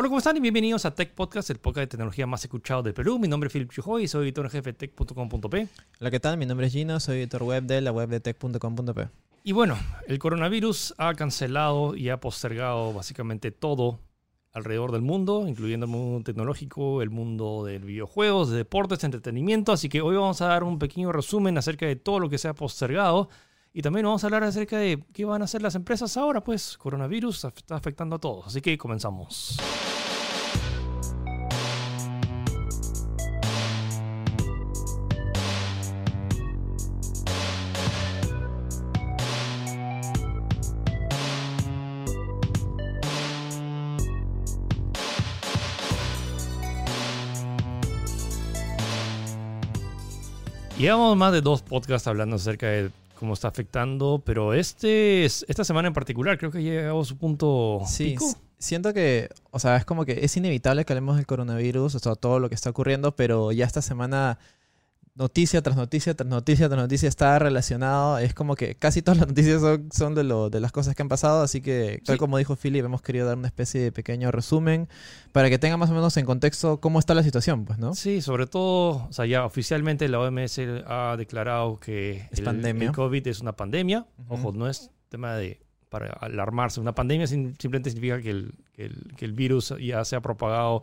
Hola, ¿cómo están? Y bienvenidos a Tech Podcast, el podcast de tecnología más escuchado del Perú. Mi nombre es Philip Chujoy y soy editor jefe de tech.com.p. Hola, ¿qué tal? Mi nombre es Gino, soy editor web de la web de tech.com.p. Y bueno, el coronavirus ha cancelado y ha postergado básicamente todo alrededor del mundo, incluyendo el mundo tecnológico, el mundo de videojuegos, de deportes, entretenimiento. Así que hoy vamos a dar un pequeño resumen acerca de todo lo que se ha postergado. Y también vamos a hablar acerca de qué van a hacer las empresas ahora, pues coronavirus está afectando a todos. Así que comenzamos. Llevamos más de dos podcasts hablando acerca de cómo está afectando, pero este esta semana en particular creo que ha llegado a su punto Sí, pico. siento que, o sea, es como que es inevitable que hablemos del coronavirus, o sea, todo lo que está ocurriendo, pero ya esta semana noticia tras noticia tras noticia tras noticia está relacionado, es como que casi todas las noticias son, son de, lo, de las cosas que han pasado, así que tal Sí. como dijo Philip, hemos querido dar una especie de pequeño resumen para que tenga más o menos en contexto cómo está la situación, pues, ¿no? Sí, sobre todo, o sea, ya oficialmente la OMS ha declarado que Es el, pandemia. el COVID es una pandemia. Ujú. Ojo, no es tema de para alarmarse. Una pandemia simplemente significa que el, que el- que el virus ya se ha propagado.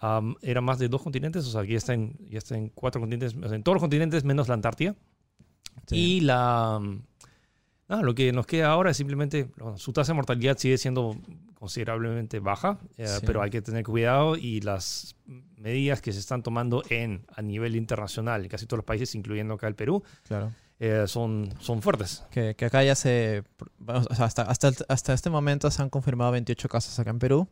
Am, era más de dos continentes, o sea, ya está en, ya está en cuatro continentes, o sea, en todos los continentes menos la Antártida. Sí. Y la. nada, lo que nos queda ahora es simplemente. bueno, su tasa de mortalidad sigue siendo considerablemente baja, eh, Sí. pero hay que tener cuidado y las medidas que se están tomando en, a nivel internacional, en casi todos los países, incluyendo acá el Perú, Claro. eh, son, son fuertes. Que, que acá ya se... o sea, hasta, hasta, hasta este momento se han confirmado 28 casos acá en Perú.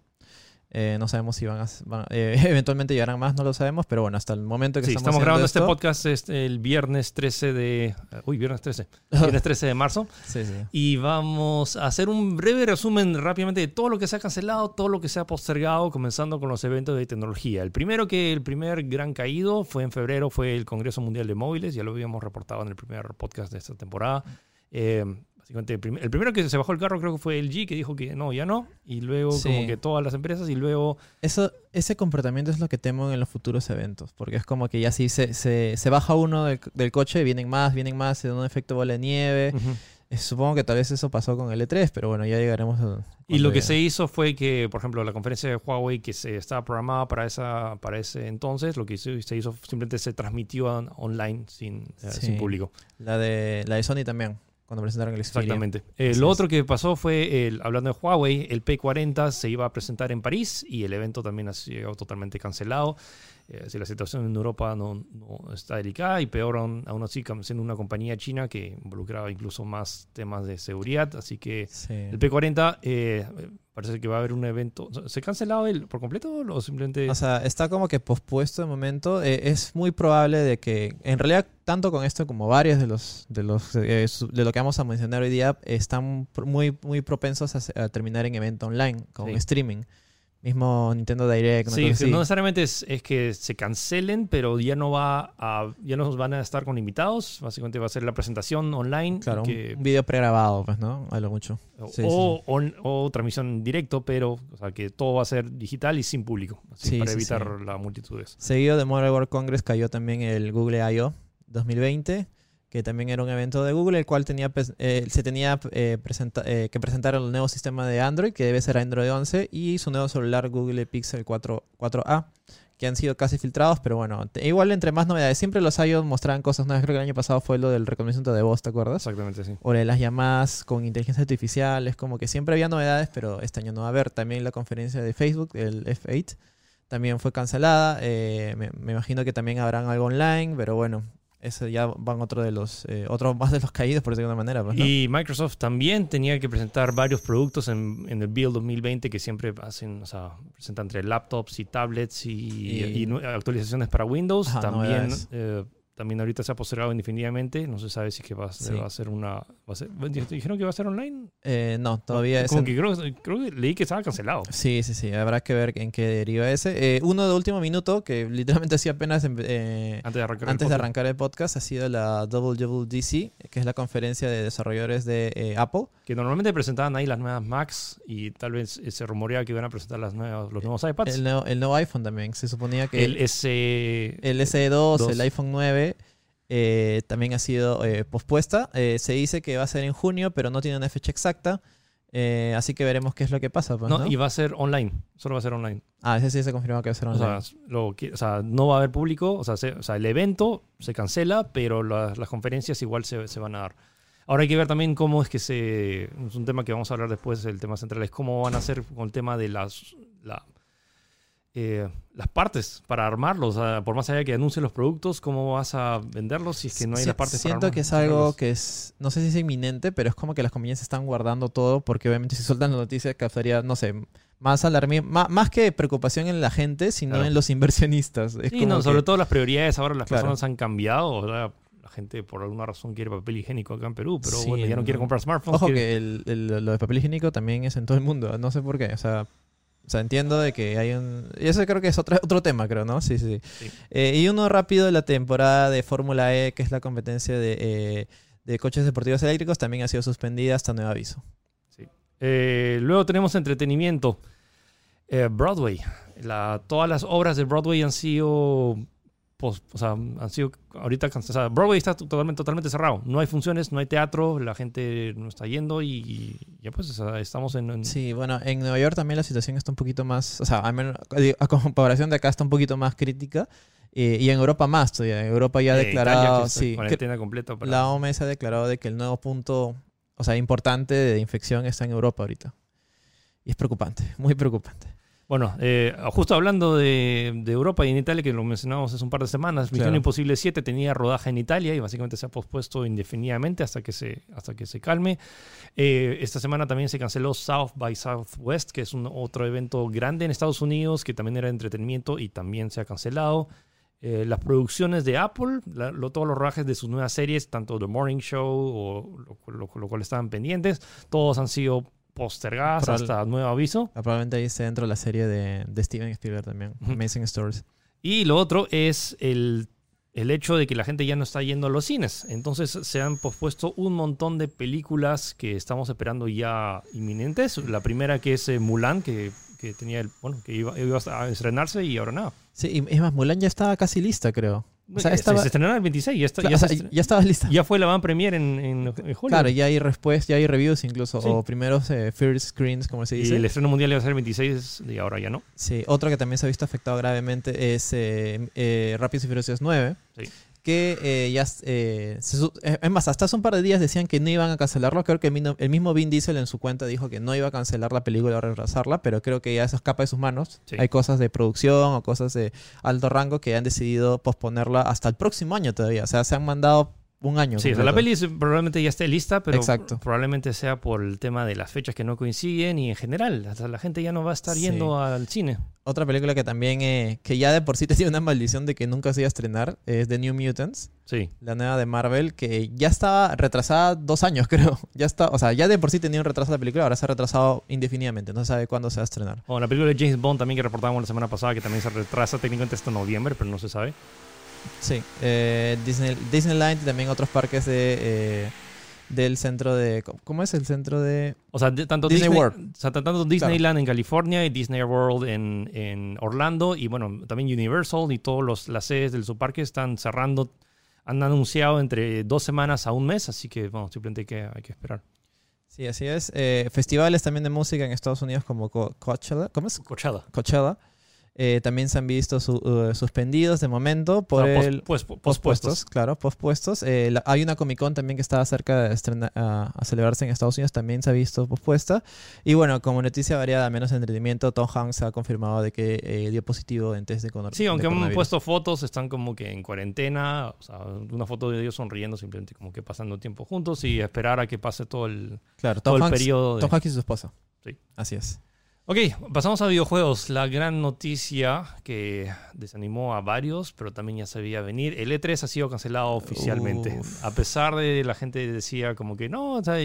Eh, no sabemos si van a... van- eh, eventualmente llegarán más, no lo sabemos, pero bueno, hasta el momento que Sí, estamos, estamos grabando este podcast este, el viernes 13 de. eh, Uy, viernes 13. Viernes 13 de marzo. sí, sí. Y vamos a hacer un breve resumen rápidamente de todo lo que se ha cancelado, todo lo que se ha postergado, comenzando con los eventos de tecnología. El primero que el primer gran caído fue en febrero, fue el Congreso Mundial de Móviles, ya lo habíamos reportado en el primer podcast de esta temporada. Eh, básicamente, el, el primero que se bajó el carro creo que fue el G, que dijo que no, ya no. Y luego Sí. como que todas las empresas y luego... Eso, ese comportamiento es lo que temo en los futuros eventos, porque es como que ya si se, se, se baja uno del, del coche, vienen más, vienen más, se da un efecto bola de nieve. Ujú. Eh, Supongo que tal vez eso pasó con el E3, pero bueno, ya llegaremos a... Y lo que se hizo fue que, por ejemplo, la conferencia de Huawei que se estaba programada para, esa, para ese entonces, lo que se hizo simplemente se transmitió on- online sin, eh, Sí. sin público. La de, la de Sony también, cuando presentaron el Xperia. Exactamente. Eh, lo otro que pasó fue, el, hablando de Huawei, el P40 se iba a presentar en París y el evento también ha sido totalmente cancelado. Eh, si la situación en Europa no, no está delicada y peor aún, aún así siendo una compañía china que involucraba incluso más temas de seguridad. Así que Sí. el P40 eh, parece que va a haber un evento. ¿Se ha cancelado el por completo o simplemente...? O sea, está como que pospuesto de momento. Eh, es muy probable de que, en realidad, tanto con esto como varios de los de los eh, de lo que vamos a mencionar hoy día están muy muy propensos a, terminar en evento online con Sí. streaming. Mismo Nintendo Direct. Sí, no necesariamente es, es que se cancelen, pero ya no va a, ya no van a estar con invitados. Básicamente va a ser la presentación online. Claro, un- que- un, video pregrabado, pues, ¿no? A lo mucho. o, sí, o, on- o transmisión en directo, pero o sea, que todo va a ser digital y sin público, así, Sí, para evitar sí. las multitudes. Seguido de Mobile World Congress cayó también el Google I.O. 2020, que también era un evento de Google, el cual tenía, eh, se tenía eh, presenta- eh, que presentar el nuevo sistema de Android, que debe ser Android 11, y su nuevo celular Google Pixel 4, 4A, que han sido casi filtrados, pero bueno, igual entre más novedades, siempre los I.O. mostraban cosas nuevas, creo que el año pasado fue lo del reconocimiento de voz, ¿te acuerdas? Exactamente, sí. O de las llamadas con inteligencia artificial, es como que siempre había novedades, pero este año no va a haber. También la conferencia de Facebook, el F8, también fue cancelada. Eh, me, me imagino que también habrán algo online, pero bueno, eso ya van otro de los, eh, otro más de los caídos, por decirlo de alguna manera. pues, ¿no? Y Microsoft también tenía que presentar varios productos en, en el Build 2020 que siempre hacen, o sea, presentan entre laptops y tablets y, Y- y nue- actualizaciones para Windows. Ajá, también eh, también ahorita se ha postergado indefinidamente. No se sabe si que va, a ser- Sí. va a ser una. Va a ser, ¿Dijeron que va a ser online? Eh, no, todavía es... En- que creo, creo que leí que estaba cancelado. Sí, sí, sí. Habrá que ver en qué deriva ese. Eh, uno de último minuto, que literalmente hacía apenas empe- eh, Antes de arrancar. el antes de podcast. arrancar el podcast, ha sido la WWDC, que es la conferencia de desarrolladores de eh, Apple. Que normalmente presentaban ahí las nuevas Macs y tal vez eh, se rumoreaba que iban a presentar las nuevas, los nuevos iPads. El nuevo, el nuevo iPhone también. Se suponía que El S. el SE2, Dos. el iPhone 9, eh, también ha sido eh, pospuesta. Eh, se dice que va a ser en junio, pero no tiene una fecha exacta. Así que veremos qué es lo que pasa. pues, no, ¿no? y va a ser online. Solo va a ser online. Ah, ese sí se confirmó que va a ser O online. sea, lo que- o sea, no va a haber público. O sea, se- o sea, el evento se cancela, pero las, las conferencias igual se, se van a dar. Ahora hay que ver también cómo es que se. Es un tema que vamos a hablar después, el tema central es cómo van a hacer con el tema de las. la- eh, las partes para armarlos. Por más allá de que anuncie los productos, ¿cómo vas a venderlos si es que no hay Si- las partes para Siento que es algo que es, no sé si es inminente, pero es como que las compañías están guardando todo porque obviamente si sueltan la noticia causaría, no sé, más alarmismo, más, más que preocupación en la gente, sino Claro. en los inversionistas. Es Sí, como no, que- sobre todo las prioridades ahora las Claro. personas han cambiado. la gente por alguna razón quiere papel higiénico acá en Perú, pero Sí, bueno, ya no quiere comprar smartphones. Ojo quiere- que el, el- lo de papel higiénico también es en todo el mundo, no sé por qué, o sea, o sea entiendo de que hay un... Y eso creo que es otro, otro tema, creo, ¿no? Sí, sí. sí. Sí. Eh, y uno rápido de la temporada de Fórmula E, que es la competencia de, eh, de coches deportivos eléctricos, también ha sido suspendida hasta nuevo aviso. Eh, luego tenemos entretenimiento. Broadway. La- todas las obras de Broadway han sido. O sea, han sido ahorita. Broadway está totalmente, totalmente cerrado. No hay funciones, no hay teatro, la gente no está yendo y, y ya pues o sea, estamos en. en- Sí, bueno, en Nueva York también la situación está un poquito más, o sea, al menos, a comparación de acá está un poquito más crítica. eh, y en Europa más todavía. En Europa ya ha eh, declarado, sí, que cuarentena completa para- la OMS ha declarado de que el nuevo punto, o sea, importante de infección está en Europa ahorita. Y es preocupante, muy preocupante. Bueno, eh, justo hablando de, de Europa y en Italia, que lo mencionamos hace un par de semanas, Misión Claro. Imposible 7 tenía rodaje en Italia y básicamente se ha pospuesto indefinidamente hasta que se, hasta que se calme. Eh, esta semana también se canceló South by Southwest, que es un otro evento grande en Estados Unidos, que también era de entretenimiento y también se ha cancelado. Eh, las producciones de Apple, la- lo- todos los rodajes de sus nuevas series, tanto The Morning Show o lo, lo- lo cual estaban pendientes, todos han sido postergadas Probable- hasta nuevo aviso. Probablemente ahí esté dentro de la serie de, de Steven Spielberg también. Amazing Stories. Y lo otro es el, el hecho de que la gente ya no está yendo a los cines. Entonces se han pospuesto un montón de películas que estamos esperando ya inminentes. La primera que es eh, Mulan, que, que tenía el, bueno, que iba, iba a estrenarse y ahora nada. Sí, y es más, Mulan ya estaba casi lista, creo. O sea, Se- estaba- se, estrenará el 26, ya, está, Claro, ya, o sea, se estre- ya estaba lista. ya fue la van premier en, en, en Hollywood. Claro, ya hay respuestas, ya hay reviews incluso, Sí. o primeros eh, first screens, como se y dice. el estreno mundial iba a ser el 26 y ahora ya no. Sí, otro que también se ha visto afectado gravemente es eh, eh, Rápidos y Furiosos 9. Sí. Que eh, ya. eh, se eh, es más, hasta hace un par de días decían que no iban a cancelarlo. Creo que el, mismo Vin Diesel en su cuenta dijo que no iba a cancelar la película o retrasarla, pero creo que ya eso escapa de sus manos. Sí. Hay cosas de producción o cosas de alto rango que han decidido posponerla hasta el próximo año todavía. O sea, se han mandado un año. Sí, o sea, la peli probablemente ya esté lista, pero Exacto. probablemente sea por el tema de las fechas que no coinciden y en general, hasta la gente ya no va a estar Sí. yendo al cine. Otra película que también, eh, que ya de por sí tenía una maldición de que nunca se iba a estrenar, es The New Mutants. Sí. la nueva de Marvel, que ya estaba retrasada dos años, creo. Ya está, o sea, ya de por sí tenía un retraso la película, ahora se ha retrasado indefinidamente, no se sabe cuándo se va a estrenar. O la película de James Bond también que reportábamos la semana pasada, que también se retrasa técnicamente hasta noviembre, pero no se sabe. Sí, eh, Disney, Disneyland y también otros parques de, eh, del centro de... ¿Cómo es el centro de...? O sea, de- tanto Disney Disney, World. o sea, tanto Disneyland en California y Disney World en, en Orlando y bueno, también Universal y todas las sedes del subparque están cerrando. Han anunciado entre dos semanas a un mes, así que bueno, simplemente hay que, hay que esperar. Sí, así es. Eh, festivales también de música en Estados Unidos como Co- Coachella. ¿Cómo es? Cochada. Coachella. Eh, también se han visto su- uh, suspendidos de momento por No, pos- el... pues, po- Pospuestos, claro, pospuestos. Eh, la- hay una Comic Con también que estaba cerca de estrena- a, a celebrarse en Estados Unidos, también se ha visto pospuesta. Y bueno, como noticia variada, menos entretenimiento, Tom Hanks ha confirmado de que eh, dio positivo en test de, conor- Sí, aunque han coronavirus. puesto fotos, están como que en cuarentena, o sea, una foto de ellos sonriendo, simplemente como que pasando tiempo juntos y esperar a que pase todo el, Claro, todo Tom el Hanks, periodo. de- Tom Hanks y su esposa. Sí. Así es. Ok, pasamos a videojuegos. La gran noticia que desanimó a varios, pero también ya se veía venir. El E3 ha sido cancelado oficialmente. Uf. A pesar de la gente decía como que no, la,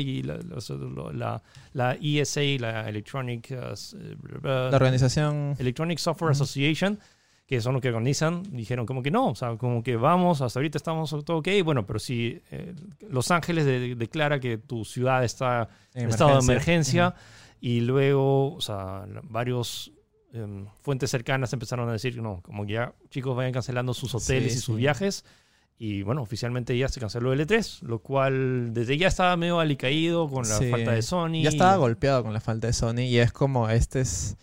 la- la ESA, la Electronic, uh, s- La organización... Electronic Software Association, que son los que organizan, dijeron como que no, o sea, como que vamos, hasta ahorita estamos todo ok, bueno, pero si eh, Los Ángeles de- declara que tu ciudad está en estado de emergencia y luego, o sea, varios em, fuentes cercanas empezaron a decir, no, como que ya chicos vayan cancelando sus hoteles Sí, y sus sí. viajes. Y bueno, oficialmente ya se canceló el E3, lo cual desde ya estaba medio alicaído con la Sí. falta de Sony. Ya estaba golpeado con la falta de Sony y es como este es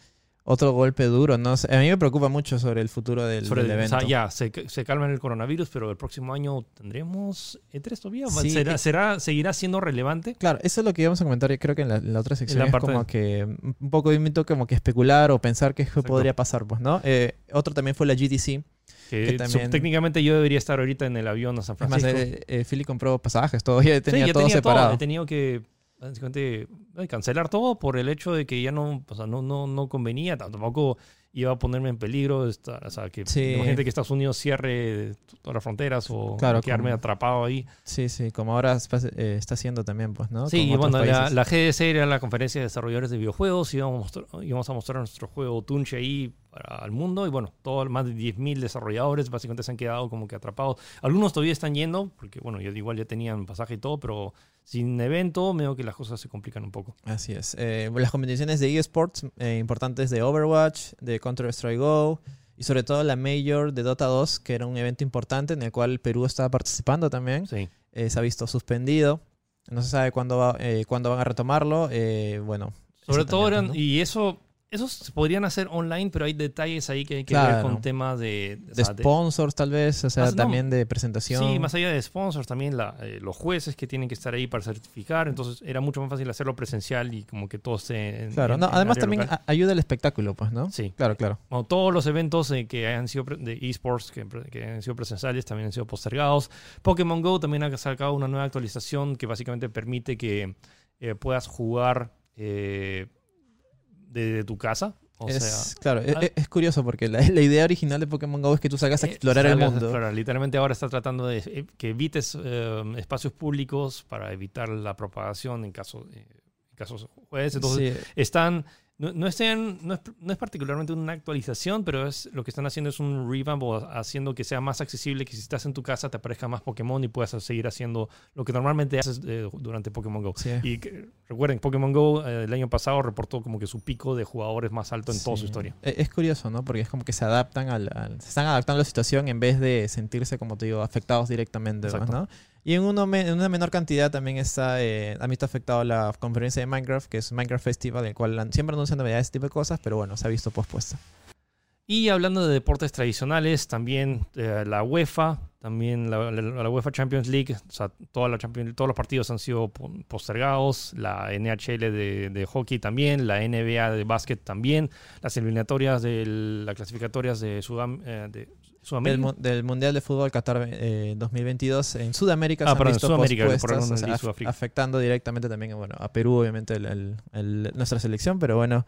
otro golpe duro. No sé, a mí me preocupa mucho sobre el futuro del, Sobre del el- o evento. sea, ya, se, se calma el coronavirus, pero el próximo año tendremos E3 todavía. Sí, ¿Será, será- ¿Seguirá siendo relevante? Claro, eso es lo que íbamos a comentar, yo creo que en la, en la otra sección la es parte como de- que un poco invito como que especular o pensar qué podría pasar, pues, ¿no? Eh, otro también fue la GDC. Que, Que también- técnicamente yo debería estar ahorita en el avión a San Francisco. eh, eh, Philly compró pasajes, todo, ya tenía sí, ya todo tenía separado. todo. He tenido que básicamente eh, cancelar todo por el hecho de que ya no, o sea, no, no, no convenía, tampoco iba a ponerme en peligro, esta- o sea, que Sí. imagínate que Estados Unidos cierre todas las fronteras o Claro, quedarme como- atrapado ahí. Sí, sí, como ahora está, eh, está haciendo también, pues, ¿no? Sí, y bueno, la, la GDC era la conferencia de desarrolladores de videojuegos, íbamos a mostrar, íbamos a mostrar nuestro juego Tunche ahí para el mundo y bueno, todo, más de 10.000 desarrolladores básicamente se han quedado como que atrapados. Algunos todavía están yendo, porque bueno, yo igual ya tenían pasaje y todo, pero sin evento veo que las cosas se complican un poco. Así es. Eh, las competiciones de eSports eh, importantes de Overwatch, de Counter-Strike Go y sobre todo la Major de Dota 2, que era un evento importante en el cual Perú estaba participando también. Sí. Eh, se ha visto suspendido. No se sabe cuándo, va- eh, cuándo van a retomarlo. Eh, bueno. Sobre todo también, eran, ¿no? y eso, esos se podrían hacer online, pero hay detalles ahí que hay que Claro. ver con temas de... de sea, de- sponsors tal vez, o sea, Más- no. también de presentación. Sí, más allá de sponsors, también la- eh, los jueces que tienen que estar ahí para certificar. Entonces era mucho más fácil hacerlo presencial y como que todo esté en, Claro, en- no, en además también local. ayuda el espectáculo, pues, ¿no? Sí. Claro, claro. Bueno, todos los eventos eh, que hayan sido de esports que, que han sido presenciales también han sido postergados. Pokémon Go también ha sacado una nueva actualización que básicamente permite que eh, puedas jugar eh, desde tu casa. O es, sea, claro, e- ah. e- es, curioso porque la, la idea original de Pokémon Go es que tú salgas a eh, explorar el mundo. explorar. Literalmente ahora está tratando de eh, que evites eh, espacios públicos para evitar la propagación en caso eh, casos jueces. Entonces Sí, están no, no, estén- no, es, no es particularmente una actualización, pero es lo que están haciendo es un revamp o haciendo que sea más accesible, que si estás en tu casa te aparezca más Pokémon y puedas seguir haciendo lo que normalmente haces eh, durante Pokémon Go. sí. Y que- recuerden, Pokémon Go eh, el año pasado reportó como que su pico de jugadores más alto en toda su historia. E- Es curioso, ¿no? Porque es como que se adaptan al, al- se están adaptando a la situación en vez de sentirse, como te digo, afectados directamente. ¿no? Y en, uno en una menor cantidad también está, eh, ha visto afectado la conferencia de Minecraft, que es Minecraft Festival, el cual siempre anuncian novedades, ese tipo de cosas, pero bueno, se ha visto pospuesta. Y hablando de deportes tradicionales, también eh, la UEFA, también la, UEFA Champions League, o sea, toda la Champions- todos los partidos han sido po- postergados, la NHL de, de hockey también, la NBA de básquet también, las eliminatorias de las clasificatorias de, Sudam- eh, de Del, Mundial de Fútbol Qatar eh, 2022 en Sudamérica Ah, se han perdón, visto Sudamérica, por o sea, af- afectando directamente también bueno, a Perú, obviamente, el- el- el- nuestra selección, pero bueno,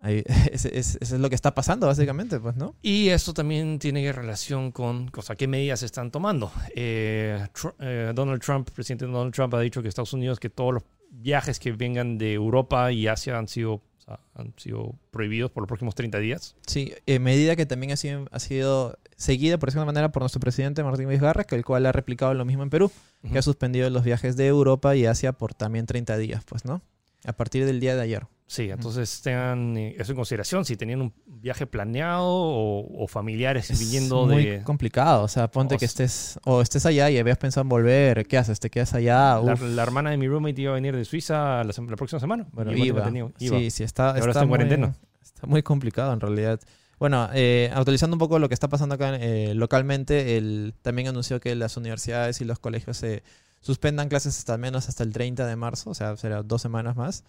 ahí- ese- es lo que está pasando, básicamente, pues, ¿no? Y esto también tiene relación con o sea, qué medidas se están tomando. Eh, eh, Donald Trump, presidente Donald Trump, ha dicho que Estados Unidos, que todos los viajes que vengan de Europa y Asia han sido, sea, han sido prohibidos por los próximos 30 días. Sí, eh, medida que también ha sido, ha sido seguida, por de manera, por nuestro presidente Martín Vizcarra, que el cual ha replicado lo mismo en Perú, que ha suspendido los viajes de Europa y Asia por también 30 días, pues, ¿no? A partir del día de ayer. Sí, entonces tengan eh, eso en consideración. Si tenían un viaje planeado o, o familiares Es viniendo muy de... complicado, o sea, ponte O que sea- estés o estés allá y habías pensado en volver, ¿qué haces? ¿Te quedas allá? La, la hermana de mi roommate iba a venir de Suiza la, la próxima semana. bueno, iba. tenía- iba. Sí, sí, está, ahora está está en muy, cuarentena. Está muy complicado en realidad. Bueno, eh, actualizando un poco lo que está pasando acá eh, localmente, el, también anunció que las universidades y los colegios se suspendan clases hasta al menos hasta el 30 de marzo, o sea, será dos semanas más.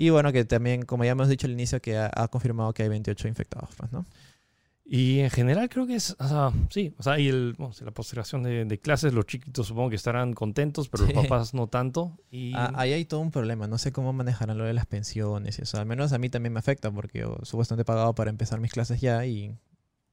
Y bueno, que también, como ya hemos dicho al inicio, que ha, ha confirmado que hay 28 infectados, pues, ¿no? Y en general creo que es, o sea, sí, o sea, y el, bueno, la postergación de, de clases, los chiquitos supongo que estarán contentos, pero Sí. los papás no tanto. Y Ah, ahí hay todo un problema. No sé cómo manejarán lo de las pensiones y eso. Al menos a mí también me afecta porque yo supuestamente he pagado para empezar mis clases ya y,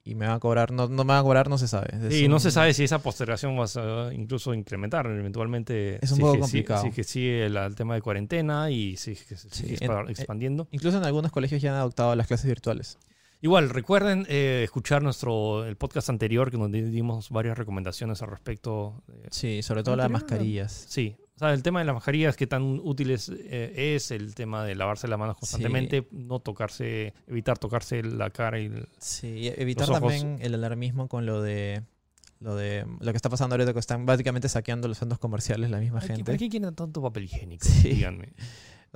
y me van a cobrar. No, no me van a cobrar, no se sabe. Sí, no se sabe si esa postergación va a incluso incrementar eventualmente. Es un si poco que complicado. Si, que sigue el, el tema de cuarentena y si que se sigue Sí, expa- en- expandiendo. Incluso en algunos colegios ya han adoptado las clases virtuales. Igual, recuerden eh, escuchar nuestro el podcast anterior que donde dimos varias recomendaciones al respecto. eh, Sí, sobre todo las mascarillas. sí, o sea, el tema de las mascarillas, qué tan útiles eh, es, el tema de lavarse las manos constantemente, no tocarse, evitar tocarse la cara y el- Sí, y evitar Los ojos. también el alarmismo con lo de lo de lo que está pasando ahorita que están básicamente saqueando los centros comerciales la misma ¿Para qué- gente. ¿Para qué quieren tanto papel higiénico? Sí. Díganme.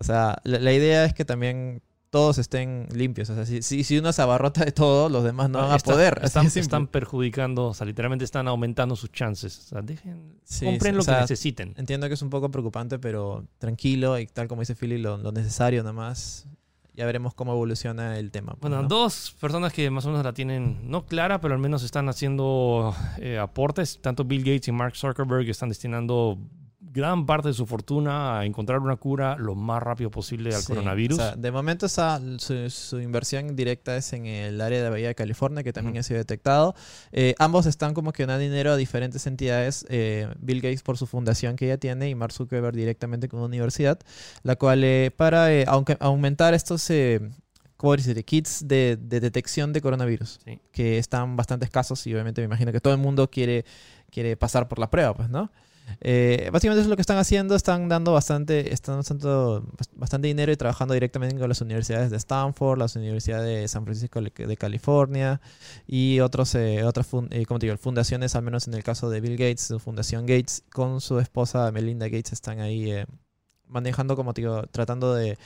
O sea, la, la idea es que también todos estén limpios. O sea, si, si, si uno se abarrota de todo, los demás no van a poder. Están, están perjudicando, o sea, literalmente están aumentando sus chances. O sea, dejen, Sí, compren sí, lo o sea, que necesiten. Entiendo que es un poco preocupante, pero tranquilo y tal como dice Philly, lo, lo necesario nomás. Ya veremos cómo evoluciona el tema. pues, Bueno, ¿no? dos personas que más o menos la tienen no clara, pero al menos están haciendo eh, aportes. Tanto Bill Gates y Mark Zuckerberg están destinando gran parte de su fortuna a encontrar una cura lo más rápido posible al Sí, coronavirus. o sea, de momento esa, su, su inversión directa es en el área de Bahía de California, que también Ujú. ha sido detectado. Eh, ambos están como que donando dinero a diferentes entidades. eh, Bill Gates por su fundación que ella tiene y Mark Zuckerberg directamente con una universidad, la cual eh, para eh, aunque, aumentar estos... eh, ¿cómo decir? kits de, de detección de coronavirus, Sí. que están bastante escasos y obviamente me imagino que todo el mundo quiere, quiere pasar por la prueba, pues, ¿no? Eh, básicamente eso es lo que están haciendo, están dando bastante, están dando bastante dinero y trabajando directamente con las universidades de Stanford, las universidades de San Francisco de California y otros, eh, otras eh, como digo, fundaciones, al menos en el caso de Bill Gates, su fundación Gates, con su esposa Melinda Gates están ahí eh, manejando, como digo, tratando de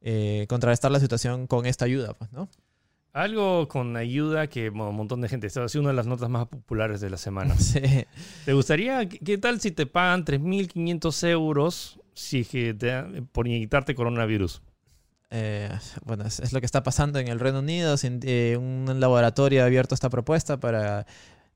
eh, contrarrestar la situación con esta ayuda, pues, ¿no? Algo con ayuda que bueno, un montón de gente. Esta ha sido una de las notas más populares de la semana. Sí. ¿Te gustaría, qué tal si te pagan 3.500 euros si es que te por inyectarte coronavirus? Eh, bueno, es, es lo que está pasando en el Reino Unido. sin- eh, un laboratorio ha abierto esta propuesta para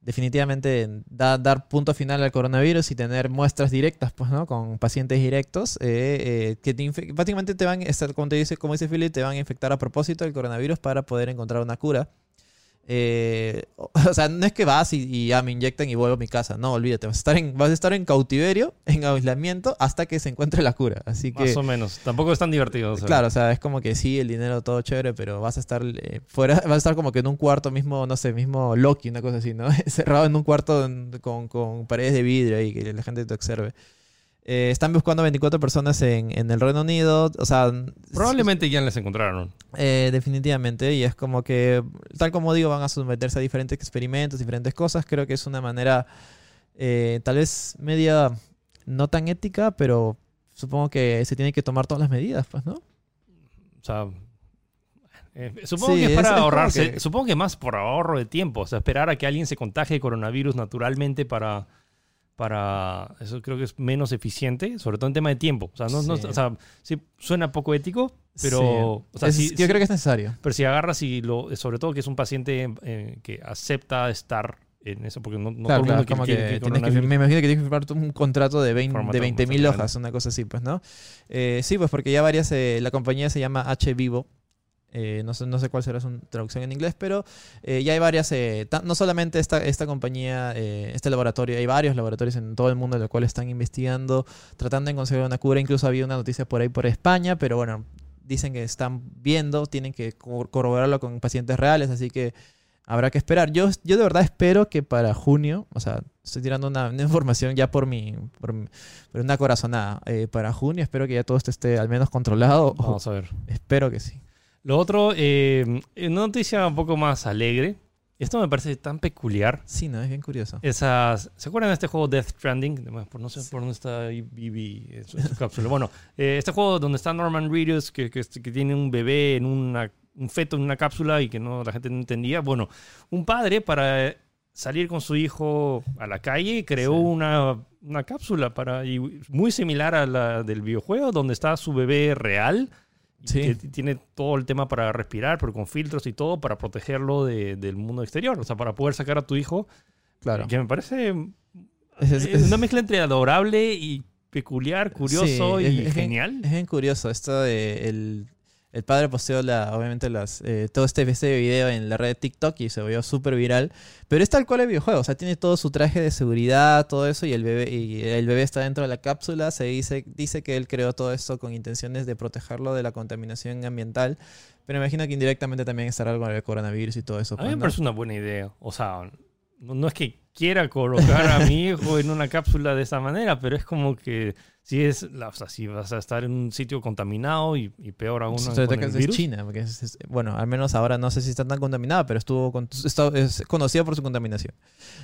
definitivamente da- dar punto final al coronavirus y tener muestras directas, pues, ¿no? Con pacientes directos eh, eh, que te básicamente te van, como te dice, como dice Philip, te van a infectar a propósito del coronavirus para poder encontrar una cura. Eh, o sea, no es que vas y, y ya me inyectan y vuelvo a mi casa. No, olvídate. Vas a estar en, vas a estar en cautiverio, en aislamiento, hasta que se encuentre la cura. Así que. Más o menos. Tampoco es tan divertido. o sea. Claro, o sea, es como que sí, el dinero todo chévere, pero vas a estar eh, fuera, vas a estar como que en un cuarto mismo, no sé, mismo Loki, una cosa así, ¿no? Cerrado en un cuarto con, con paredes de vidrio y que la gente te observe. Eh, están buscando 24 personas en, en el Reino Unido, o sea, Probablemente ya les encontraron. eh, definitivamente, y es como que, tal como digo, van a someterse a diferentes experimentos, diferentes cosas. Creo que es una manera, eh, tal vez media no tan ética, pero supongo que se tienen que tomar todas las medidas, pues, ¿no? O sea, eh, supongo Sí, que es para es ahorrarse. que- Supongo que más por ahorro de tiempo. O sea, esperar a que alguien se contagie de coronavirus naturalmente para. Para eso creo que es menos eficiente, sobre todo en tema de tiempo. O sea, no, no- o sea, sí suena poco ético, pero, Sí. o sea, Es- yo creo que es necesario. pero si agarras y lo, sobre todo que es un paciente eh, que acepta estar en eso, porque no, no claro, todo el claro, mundo quiere- que quiere me imagino que tienes que firmar un contrato de 20 Formato, de 20 mil exactamente. hojas, una cosa así, pues, ¿no? Eh, sí, pues porque ya varias, eh, la compañía se llama H Vivo. Eh, no, sé, no sé cuál será su traducción en inglés, pero eh, ya hay varias, eh, no solamente esta, esta compañía, eh, este laboratorio, hay varios laboratorios en todo el mundo en los cuales están investigando, tratando de conseguir una cura. Incluso había una noticia por ahí por España, pero bueno, dicen que están viendo, tienen que cor- corroborarlo con pacientes reales, así que habrá que esperar. Yo, yo de verdad espero que para junio, o sea, estoy tirando una, una información ya por mi, por, mi- por una corazonada, eh, para junio espero que ya todo esto esté al menos controlado. o- Vamos a ver. espero que sí. Lo otro, eh, una noticia un poco más alegre. Esto me parece tan peculiar. Sí, no, es bien curioso. Esas, ¿Se acuerdan de este juego Death Stranding? Por, no sé por dónde está Bibi en su, en su cápsula. Bueno, eh, este juego donde está Norman Reedus, que, que, que tiene un bebé en una, un feto en una cápsula y que no, la gente no entendía. Bueno, un padre para salir con su hijo a la calle creó Sí. una, una cápsula para, y muy similar a la del videojuego, donde está su bebé real Sí. Que tiene todo el tema para respirar, pero con filtros y todo para protegerlo de- del mundo exterior. O sea, para poder sacar a tu hijo. Claro. Que me parece Es, es, es- una mezcla entre adorable y peculiar, curioso Sí, y genial. Es bien curioso esto de el, el padre posteó la, obviamente las, eh, todo este, este video en la red de TikTok y se volvió súper viral. Pero es tal cual el videojuego, o sea, tiene todo su traje de seguridad, todo eso, y el bebé, y el bebé está dentro de la cápsula. Se dice, dice que él creó todo esto con intenciones de protegerlo de la contaminación ambiental. Pero imagino que indirectamente también estará algo con el coronavirus y todo eso. A mí pues, me parece una buena idea. O sea, no, no es que quiera colocar a mi hijo en una cápsula de esa manera, pero es como que si es, o sea, si vas a estar en un sitio contaminado y, y peor aún todo con el es virus. China, porque es- es- bueno, al menos ahora no sé si está tan contaminada, pero estuvo con- está- es conocido por su contaminación.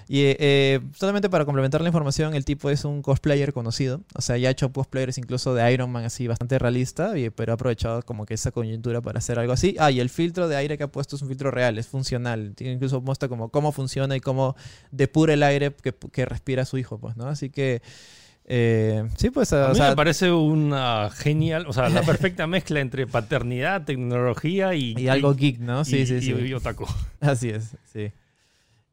Y eh, eh, solamente para complementar la información, el tipo es un cosplayer conocido, o sea, ya ha hecho cosplayers incluso de Iron Man así bastante realista, y- pero ha aprovechado como que esa coyuntura para hacer algo así. Ah, y el filtro de aire que ha puesto es un filtro real, es funcional, incluso muestra como cómo funciona y cómo depura el aire que, que respira su hijo, pues, ¿no? Así que eh, sí, pues, A o mí sea, me parece una genial, o sea, la perfecta mezcla entre paternidad, tecnología y, y algo geek, ¿no? Sí, y- sí, y- sí. y otaku. Así es, sí.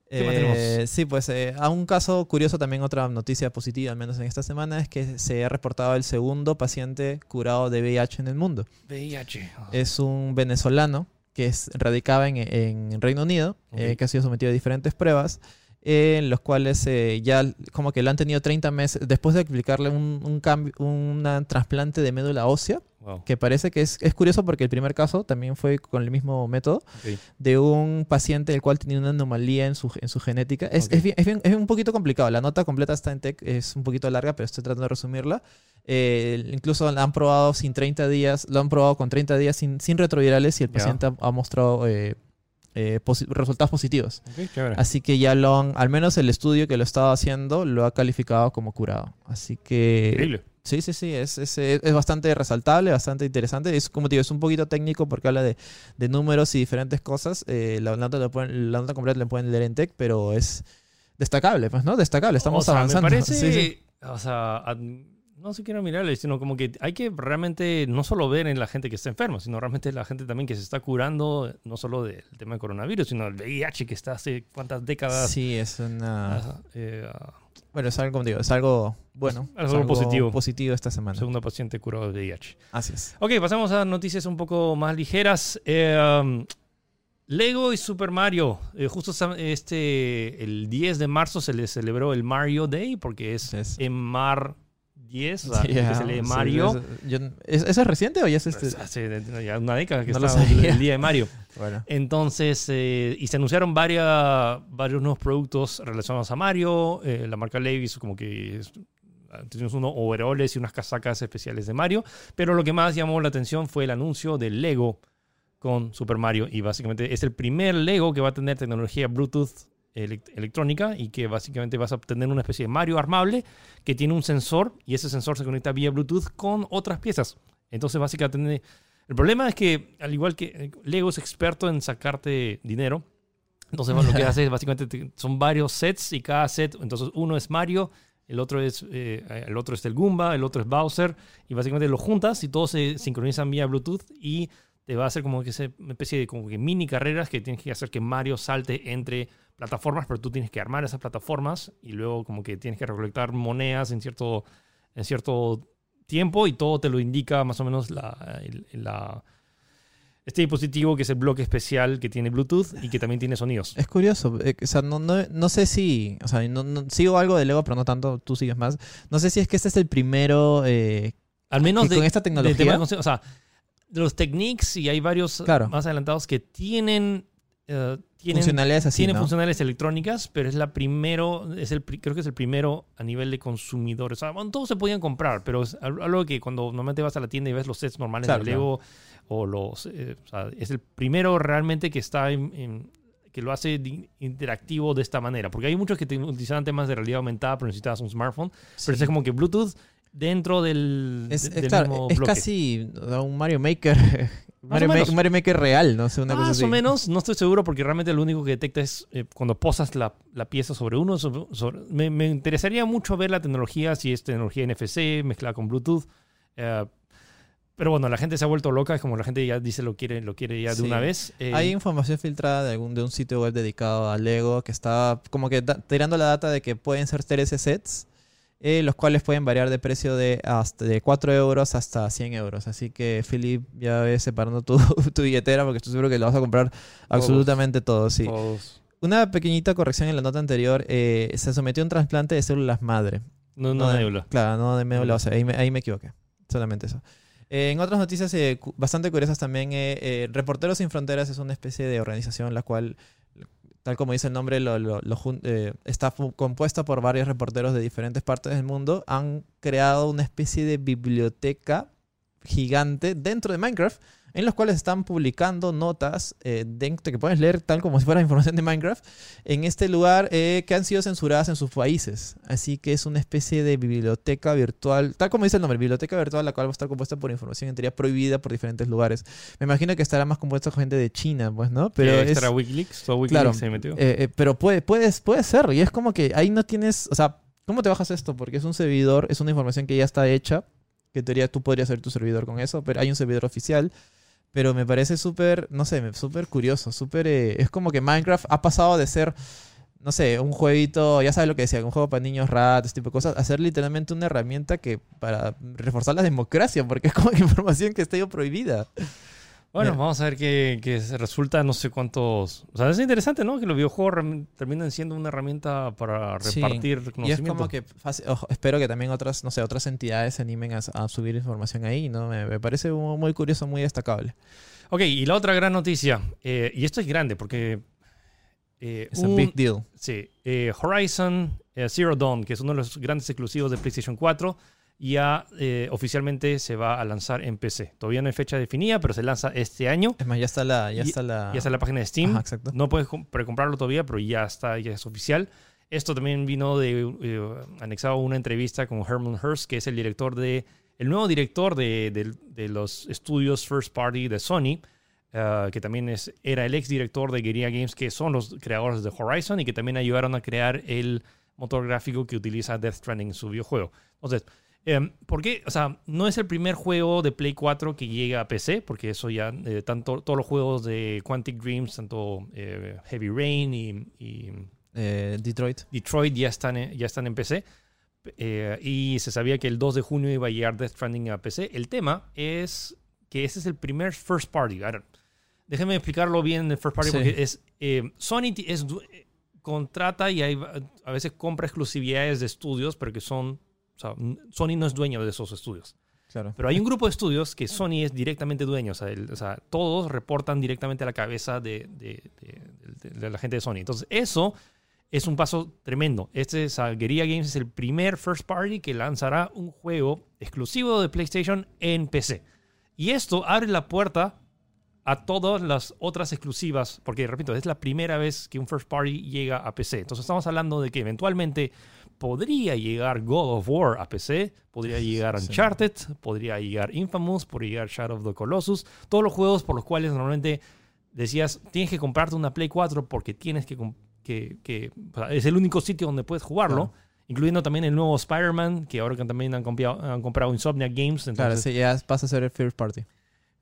¿Qué más Eh, tenemos? sí, pues eh, a un caso curioso también otra noticia positiva, al menos en esta semana, es que se ha reportado el segundo paciente curado de VIH en el mundo. VIH. Es un venezolano que es, radicaba en, en Reino Unido, eh, Ok. que ha sido sometido a diferentes pruebas, en los cuales eh, ya como que le han tenido 30 meses, después de aplicarle un, un cambio, un trasplante de médula ósea, Wow. que parece que es, es curioso porque el primer caso también fue con el mismo método de un paciente el cual tenía una anomalía en su, en su genética. Es, es, bien- es bien- es un poquito complicado. La nota completa está en tech, es un poquito larga, pero estoy tratando de resumirla. Eh, incluso la han probado sin 30 días, lo han probado con 30 días sin, sin retrovirales y el paciente ha, ha mostrado eh, posi- resultados positivos. Así que ya lo han, al menos el estudio que lo estaba haciendo, lo ha calificado como curado. Así que... Increíble. Sí, sí, sí, es, es, es bastante resaltable, bastante interesante. Es como te digo, es un poquito técnico porque habla de, de números y diferentes cosas. Eh, la, nota lo pueden- la nota completa la pueden leer en tech, pero es destacable, pues, ¿no? Destacable, estamos o sea, avanzando. Me parece, Sí, sí. o sea, no se quiero mirarle, sino como que hay que realmente no solo ver en la gente que está enferma, sino realmente la gente también que se está curando, no solo del tema del coronavirus, sino del VIH que está hace cuántas décadas. Sí, es una... eh, Bueno, es algo, como digo, es algo bueno. Es es algo positivo. positivo esta semana. segundo paciente curado de VIH. Así es. Ok, pasamos a noticias un poco más ligeras. Eh, um, Lego y Super Mario. Eh, justo este, el 10 de marzo se le celebró el Mario Day porque es Es- en Mar 10, o sea, Sí, que se lee sí, Mario. yo- ¿es- ¿Eso es reciente o ya es este? Hace ya una década que No está el, día de Mario. Bueno. Entonces, eh, y se anunciaron varias, varios nuevos productos relacionados a Mario. Eh, la marca Levi's como que es- tenemos unos overoles y unas casacas especiales de Mario. Pero lo que más llamó la atención fue el anuncio del Lego con Super Mario. Y básicamente es el primer Lego que va a tener tecnología Bluetooth elec- electrónica y que básicamente vas a obtener una especie de Mario armable que tiene un sensor y ese sensor se conecta vía Bluetooth con otras piezas. Entonces básicamente el problema es que al igual que eh, Lego es experto en sacarte dinero, entonces bueno, lo que hace es básicamente te- son varios sets y cada set, entonces uno es Mario, el otro es eh, el otro es el Goomba, el otro es Bowser y básicamente los juntas y todos se sincronizan vía Bluetooth y te va a hacer como que una especie de como que mini carreras que tienes que hacer que Mario salte entre plataformas, pero tú tienes que armar esas plataformas y luego como que tienes que recolectar monedas en cierto, en cierto tiempo y todo te lo indica más o menos la, este dispositivo que es el bloque especial que tiene Bluetooth y que también tiene sonidos. Es curioso, eh, o sea, no, no, no sé si, o sea, no, no- sigo algo de Lego, pero no tanto, tú sigues más. No sé si es que este es el primero eh, Al menos de, con esta tecnología. de conce- o sea, de los Techniques y hay varios Claro. más adelantados que tienen, eh, tienen funcionalidades así, tiene ¿no? funcionalidades electrónicas, pero es la primero, es el, creo que es el primero a nivel de consumidores. O sea, bueno, todos se podían comprar, pero es al- algo que cuando normalmente vas a la tienda y ves los sets normales Claro, de Lego o los, eh, o sea, es el primero realmente que está en, en- que lo hace interactivo de esta manera, porque hay muchos que utilizaban temas de realidad aumentada, pero necesitabas un smartphone, pero es como que Bluetooth dentro del, Es, de- es del claro, mismo es bloque. casi un Mario Maker. Mario, Ma- Maker real, no sé, una cosa Más así. o menos, no estoy seguro porque realmente lo único que detecta es eh, cuando posas la, la pieza sobre uno. sobre- sobre- me, me interesaría mucho ver la tecnología, si es tecnología NFC mezclada con Bluetooth. eh, Pero bueno, la gente se ha vuelto loca, es como la gente ya dice lo quiere, lo quiere ya de Sí. una vez. Eh, Hay información filtrada de, algún, de un sitio web dedicado a Lego que está como que tirando la data de que pueden ser 13 sets, eh, los cuales pueden variar de precio de, hasta, de 4 euros hasta 100 euros. Así que, Philip, ya ves separando tu, tu billetera porque estoy seguro que lo vas a comprar absolutamente todo. Sí. todos- Una pequeñita corrección en la nota anterior. eh, se sometió a un trasplante de células madre. No, no, de- nebula. Claro, no de médula ósea. Ahí me, ahí me equivoqué. Solamente eso. Eh, en otras noticias eh, bastante curiosas también, eh, Reporteros Sin Fronteras es una especie de organización la cual, tal como dice el nombre, lo- lo- lo eh, está compuesta por varios reporteros de diferentes partes del mundo. Han creado una especie de biblioteca gigante dentro de Minecraft en los cuales están publicando notas eh, que puedes leer tal como si fuera información de Minecraft en este lugar eh, que han sido censuradas en sus países. Así que es una especie de biblioteca virtual, tal como dice el nombre, biblioteca virtual, la cual va a estar compuesta por información en teoría prohibida por diferentes lugares. Me imagino que estará más compuesta por gente de China, pues, ¿no? Pero Pero es, era Wikileaks, todo Claro, Wikileaks se metió. eh, eh, pero puede, puedes, puede ser, y es como que ahí no tienes, o sea, ¿cómo te bajas esto? Porque es un servidor, es una información que ya está hecha, que en teoría tú podrías ser tu servidor con eso, pero hay un servidor oficial. Pero me parece súper, no sé, súper curioso, súper... eh, es como que Minecraft ha pasado de ser, no sé, un jueguito, ya sabes lo que decía, un juego para niños rat, este tipo de cosas, a ser literalmente una herramienta que para reforzar la democracia, porque es como información que está yo prohibida. Bueno, Mira. vamos a ver qué, qué resulta, no sé cuántos... O sea, es interesante, ¿no? Que los videojuegos terminan siendo una herramienta para Sí, repartir Y es conocimiento. como que fácil- espero que también otras, no sé, otras entidades se animen a, a subir información ahí, ¿no? Me, me parece muy, curioso, muy destacable. Ok, y la otra gran noticia, eh, y esto es grande porque... eh, Es un- big deal. Sí, eh, Horizon eh, Zero Dawn, que es uno de los grandes exclusivos de PlayStation 4, ya eh, oficialmente se va a lanzar en PC. Todavía no hay fecha definida, pero se lanza este año. Es más, ya está la, ya Y- está la, Ya está la página de Steam. Ajá, exacto. No puedes com- precomprarlo todavía, pero ya está, ya es oficial. Esto también vino de eh, anexado a una entrevista con Herman Hurst, que es el director de el nuevo director de, de- de los estudios First Party de Sony, eh, que también es, era el ex director de Guerrilla Games, que son los creadores de Horizon y que también ayudaron a crear el motor gráfico que utiliza Death Stranding en su videojuego. Entonces, eh, ¿por qué? O sea, no es el primer juego de Play 4 que llega a PC, porque eso ya, eh, tanto todos los juegos de Quantic Dreams, tanto eh, Heavy Rain y, y Eh, Detroit. Detroit ya están en, ya están en PC. Eh, y se sabía que el 2 de junio iba a llegar Death Stranding a PC. El tema es que ese es el primer first party. Déjenme explicarlo bien el first party Sí. porque es eh, Sony es, contrata y hay, a veces compra exclusividades de estudios, pero que son sea, Sony no es dueño de esos estudios. Claro. Pero hay un grupo de estudios que Sony es directamente dueño. O sea, el- o sea, todos reportan directamente a la cabeza de, de- de- de- de la gente de Sony. Entonces, eso es un paso tremendo. Este es, Guerrilla Games es el primer first party que lanzará un juego exclusivo de PlayStation en PC. Y esto abre la puerta a todas las otras exclusivas, porque repito, es la primera vez que un first party llega a PC. Entonces estamos hablando de que eventualmente podría llegar God of War a PC, podría llegar Sí. Uncharted, podría llegar Infamous, podría llegar Shadow of the Colossus, todos los juegos por los cuales normalmente decías, tienes que comprarte una Play 4 porque tienes que, que, que- o sea, es el único sitio donde puedes jugarlo. Claro. Incluyendo también el nuevo Spider-Man, que ahora también han comprado, han comprado Insomniac Games. Claro, Entonces, sí, ya pasa a ser el first party.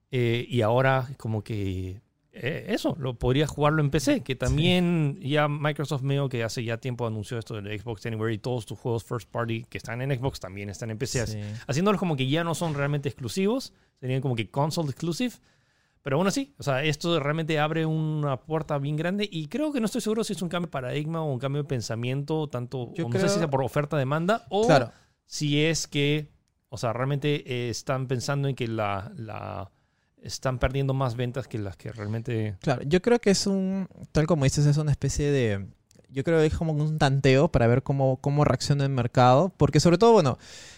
eh, y ahora como que eh, eso, lo podrías jugarlo en PC, que también ya Microsoft medio que hace ya tiempo anunció esto del Xbox Anywhere y todos tus juegos first party que están en Xbox también están en PC. Sí. Haciéndolos como que ya no son realmente exclusivos, serían como que console exclusive. Pero aún así, o sea, esto realmente abre una puerta bien grande y creo que no estoy seguro si es un cambio de paradigma o un cambio de pensamiento, tanto, Yo o no sé si creo- sea por oferta-demanda o Claro. si es que, o sea, realmente eh, están pensando en que la, la están perdiendo más ventas que las que realmente... Claro, yo creo que es un, tal como dices, es una especie de, yo creo que es como un tanteo para ver cómo, cómo reacciona el mercado, porque sobre todo, bueno,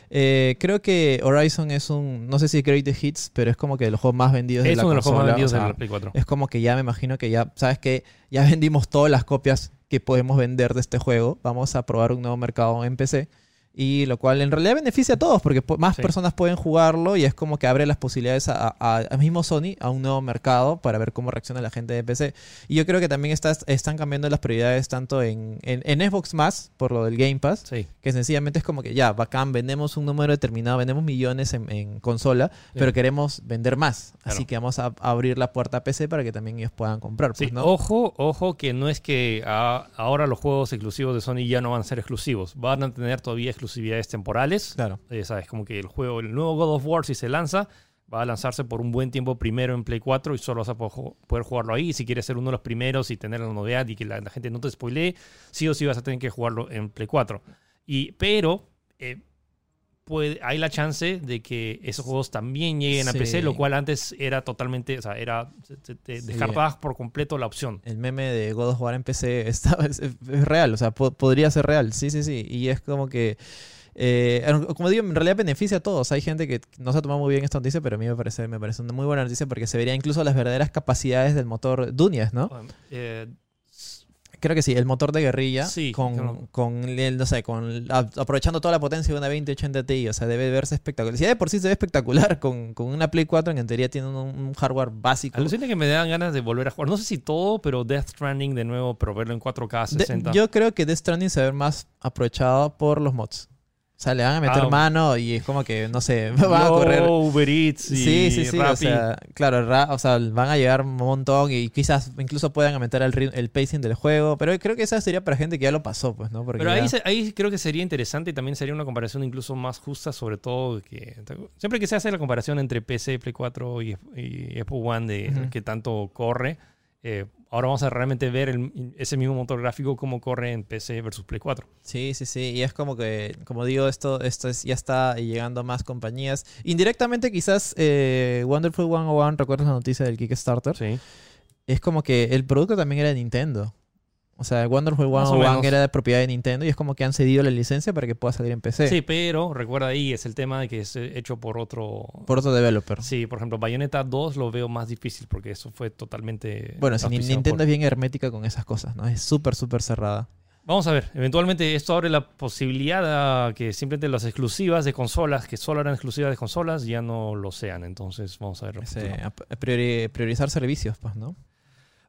eh, creo que Horizon es un, no sé si Great the Hits, pero es como que de los juegos más vendidos de Es la uno de los juegos más vendidos o sea, de la Play 4. Es como que ya me imagino que ya, ¿sabes que Ya vendimos todas las copias que podemos vender de este juego, vamos a probar un nuevo mercado en PC. Y lo cual en realidad beneficia a todos porque po- más Sí. personas pueden jugarlo y es como que abre las posibilidades a, a- a mismo Sony a un nuevo mercado para ver cómo reacciona la gente de PC. Y yo creo que también estás- están cambiando las prioridades tanto en, en, en Xbox más por lo del Game Pass, Sí. que sencillamente es como que ya, bacán, vendemos un número determinado, vendemos millones en, en consola, pero queremos vender más. Claro. Así que vamos a abrir la puerta a PC para que también ellos puedan comprar. Pues, ojo, ojo que no es que ah, ahora los juegos exclusivos de Sony ya no van a ser exclusivos. Van a tener todavía exclusividades temporales. Claro. Eh, sabes, como que el juego, el nuevo God of War, si se lanza, va a lanzarse por un buen tiempo primero en Play 4 y solo vas a poder ju- poder jugarlo ahí. Y si quieres ser uno de los primeros y tener la novedad y que la, la gente no te spoilee, sí o sí vas a tener que jugarlo en Play 4. Y, pero eh, puede, hay la chance de que esos juegos también lleguen a. PC, lo cual antes era totalmente, o sea, era, te- te- te Sí. descartabas por completo la opción. El meme de God of War en PC está, es, es real, o sea, po- podría ser real, sí, sí, sí. Y es como que, eh, como digo, en realidad beneficia a todos. Hay gente que no se ha tomado muy bien esta noticia, pero a mí me parece, me parece una muy buena noticia porque se vería incluso las verdaderas capacidades del motor Dunias, ¿no? Eh, Creo que sí, el motor de guerrilla Sí, con, claro. con el, no sé, con a- aprovechando toda la potencia de una 2080 Ti, o sea, debe verse espectacular. Si de por sí se ve espectacular con, con una Play 4 en que en teoría tiene un, un hardware básico. alucina que me dan ganas de volver a jugar. No sé si todo, pero Death Stranding de nuevo, pero verlo en 4K De- 60. yo creo que Death Stranding se ver más aprovechado por los mods. O sea, le van a meter Ah, mano y es como que, no sé, van a correr. Uber Eats y Sí, sí, sí. O Rappi. sea, claro, ra- o sea, van a llegar un montón y quizás incluso puedan aumentar el, el pacing del juego. Pero creo que esa sería para gente que ya lo pasó, pues, ¿no? Porque Pero ahí, ya- se- ahí creo que sería interesante y también sería una comparación incluso más justa, sobre todo que siempre que se hace la comparación entre PC, Play 4 y, y Apple One de Ujú. que tanto corre, eh, ahora vamos a realmente ver el- ese mismo motor gráfico cómo corre en PC versus Play 4. Sí, sí, sí. Y es como que, como digo, esto, esto es, ya está llegando a más compañías. Indirectamente, quizás eh, Wonderful 101, ¿recuerdas la noticia del Kickstarter? Sí. es como que el producto también era de Nintendo. O sea, Wonderful Más o 101 menos. era de propiedad de Nintendo y es como que han cedido la licencia para que pueda salir en PC. Sí, pero recuerda ahí, es el tema de que es eh, hecho por otro... Por otro developer. Sí, por ejemplo, Bayonetta 2 lo veo más difícil porque eso fue totalmente... Bueno, si Nintendo por- es bien hermética con esas cosas, ¿no? Es súper, súper cerrada. Vamos a ver, eventualmente esto abre la posibilidad a que simplemente las exclusivas de consolas, que solo eran exclusivas de consolas, ya no lo sean. Entonces, vamos a ver. a- a priori- priorizar servicios, pues, ¿no?